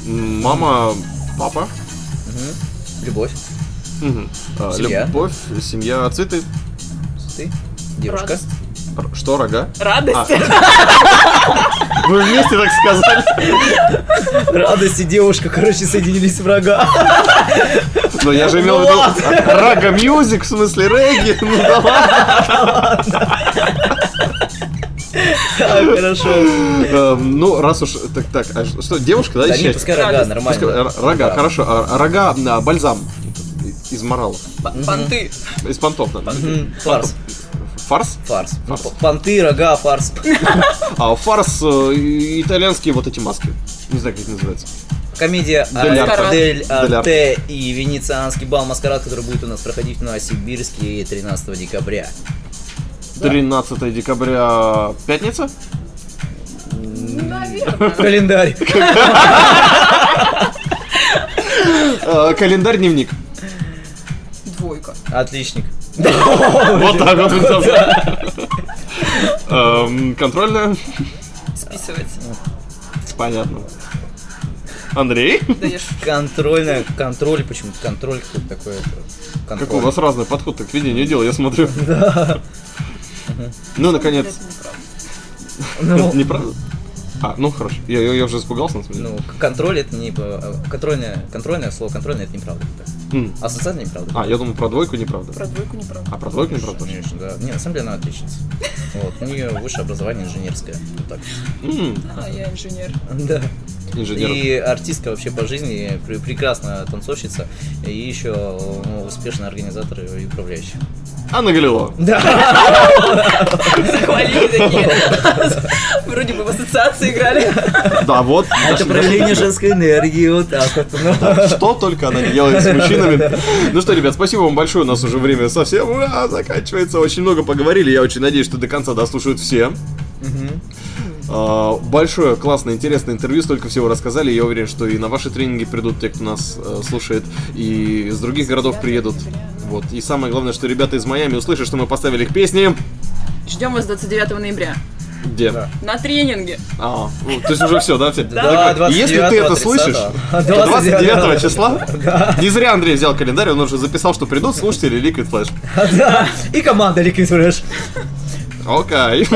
Speaker 3: Мама, папа.
Speaker 4: Угу. Любовь.
Speaker 3: Угу. семья. Любовь, семья, цветы.
Speaker 4: Цветы. Девушка.
Speaker 3: Радость. Что, рога?
Speaker 6: Радость. А.
Speaker 3: Вы вместе так сказали.
Speaker 4: Радость и девушка, короче, соединились в рога.
Speaker 3: Но ну, я же имел в виду ну, рага мьюзик, в смысле регги. Ну да ладно. Хорошо. Эм, ну, раз уж... Так, так, а что, девушка, да, еще? пускай рога, нормально. Рога, хорошо. А рога, а, бальзам из моралов. Панты Из понтов, да. Фарс. Фарс? Фарс. фарс. Понты, рога, фарс. А фарс э, итальянские вот эти маски. Не знаю, как это называется комедия а, «Дель Арте» э, и «Венецианский бал Маскарад», который будет у нас проходить в Новосибирске 13 декабря. 13 да. декабря пятница? Наверное. Календарь. Э, Календарь-дневник. Двойка. Отличник. Вот так вот. Эм, контрольная. Списывается. Понятно. Андрей? Контрольная, контроль почему-то, контроль какой-то такой. Как у вас разный подход к ведению дела, я смотрю. Да. Ну, наконец. Ну. Неправда? А, ну хорошо. Я, я, я уже испугался, на самом деле. Ну, контроль это не... А, контрольное, контрольное слово контрольное это неправда. Mm. Хм. Ассоциация неправда. А, я думаю про двойку неправда. Про двойку неправда. А, про двойку неправда. Конечно, да. Не, на самом деле она отличница. Вот. У нее высшее образование инженерское. Вот так. А, я инженер. Да. Инженер. И артистка вообще по жизни, прекрасная танцовщица и еще ну, успешный организатор и управляющий. Анна Галило. Да. Захвалили Вроде бы в ассоциации играли. Да, вот. А это проявление женской энергии, вот так вот. Ну. Что только она делает с мужчинами. Ну что, ребят, спасибо вам большое, у нас уже время совсем а, заканчивается. Очень много поговорили, я очень надеюсь, что до конца дослушают все. А, большое, классное, интересное интервью, столько всего рассказали. Я уверен, что и на ваши тренинги придут те, кто нас э, слушает, и из других городов приедут. Вот. И самое главное, что ребята из Майами услышат, что мы поставили их песни. Ждем вас 29 ноября. Где? Да. На тренинге. А, ну, то есть уже все, да? Все? Да, так, Если ты это слышишь, 29, 29 числа, не зря Андрей взял календарь, он уже записал, что придут слушатели Liquid Flash. Да, и команда Liquid Flash. Окей.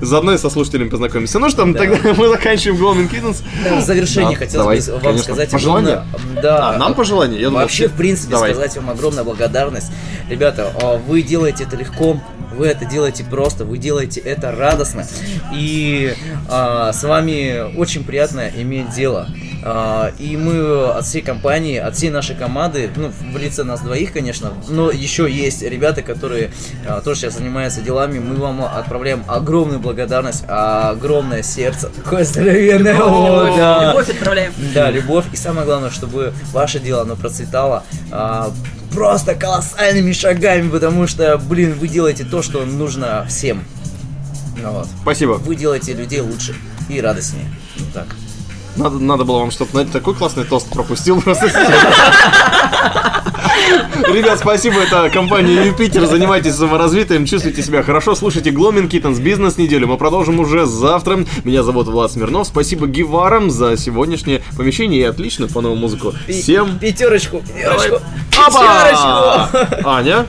Speaker 3: Заодно и со слушателями познакомимся. Ну что, тогда мы заканчиваем Glowing Kittens. в завершение хотелось бы вам сказать. Пожелания? Огромное... Да. А, нам пожелания? Я Вообще, в принципе, сказать вам огромная благодарность. Ребята, а, вы делаете это легко, вы это делаете просто, вы делаете это радостно. И а, с вами очень приятно иметь дело. А, и мы от всей компании, от всей нашей команды, ну, в лице нас двоих, конечно, но еще есть ребята, которые а, тоже сейчас занимаются делами, мы вам отправляем огромную благодарность, а, огромное сердце, такое здоровенное. Любовь, О, да. любовь отправляем. Да, любовь. И самое главное, чтобы ваше дело, оно процветало просто колоссальными шагами, потому что, блин, вы делаете то, что нужно всем. Ну вот. Спасибо. Вы делаете людей лучше и радостнее. Вот так. Надо, надо было вам что-то... Такой классный тост пропустил просто. Ребят, спасибо, это компания Юпитер. Занимайтесь саморазвитием, чувствуйте себя хорошо, слушайте Гломин Китанс Бизнес неделю. Мы продолжим уже завтра. Меня зовут Влад Смирнов. Спасибо Геварам за сегодняшнее помещение и отлично по новому музыку. Всем... Пятерочку, пятерочку, Опа! пятерочку. А, Аня?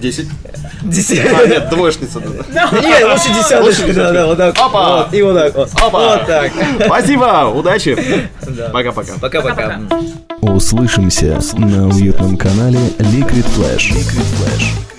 Speaker 3: Десять. Десятка. А, нет, двоечница. Нет, лучше десяточка. Да, да, вот так. Опа! И вот так вот. Опа! Вот так. Спасибо, удачи. Пока-пока. Пока-пока. Услышимся на уютном канале Liquid Flash. Liquid Flash.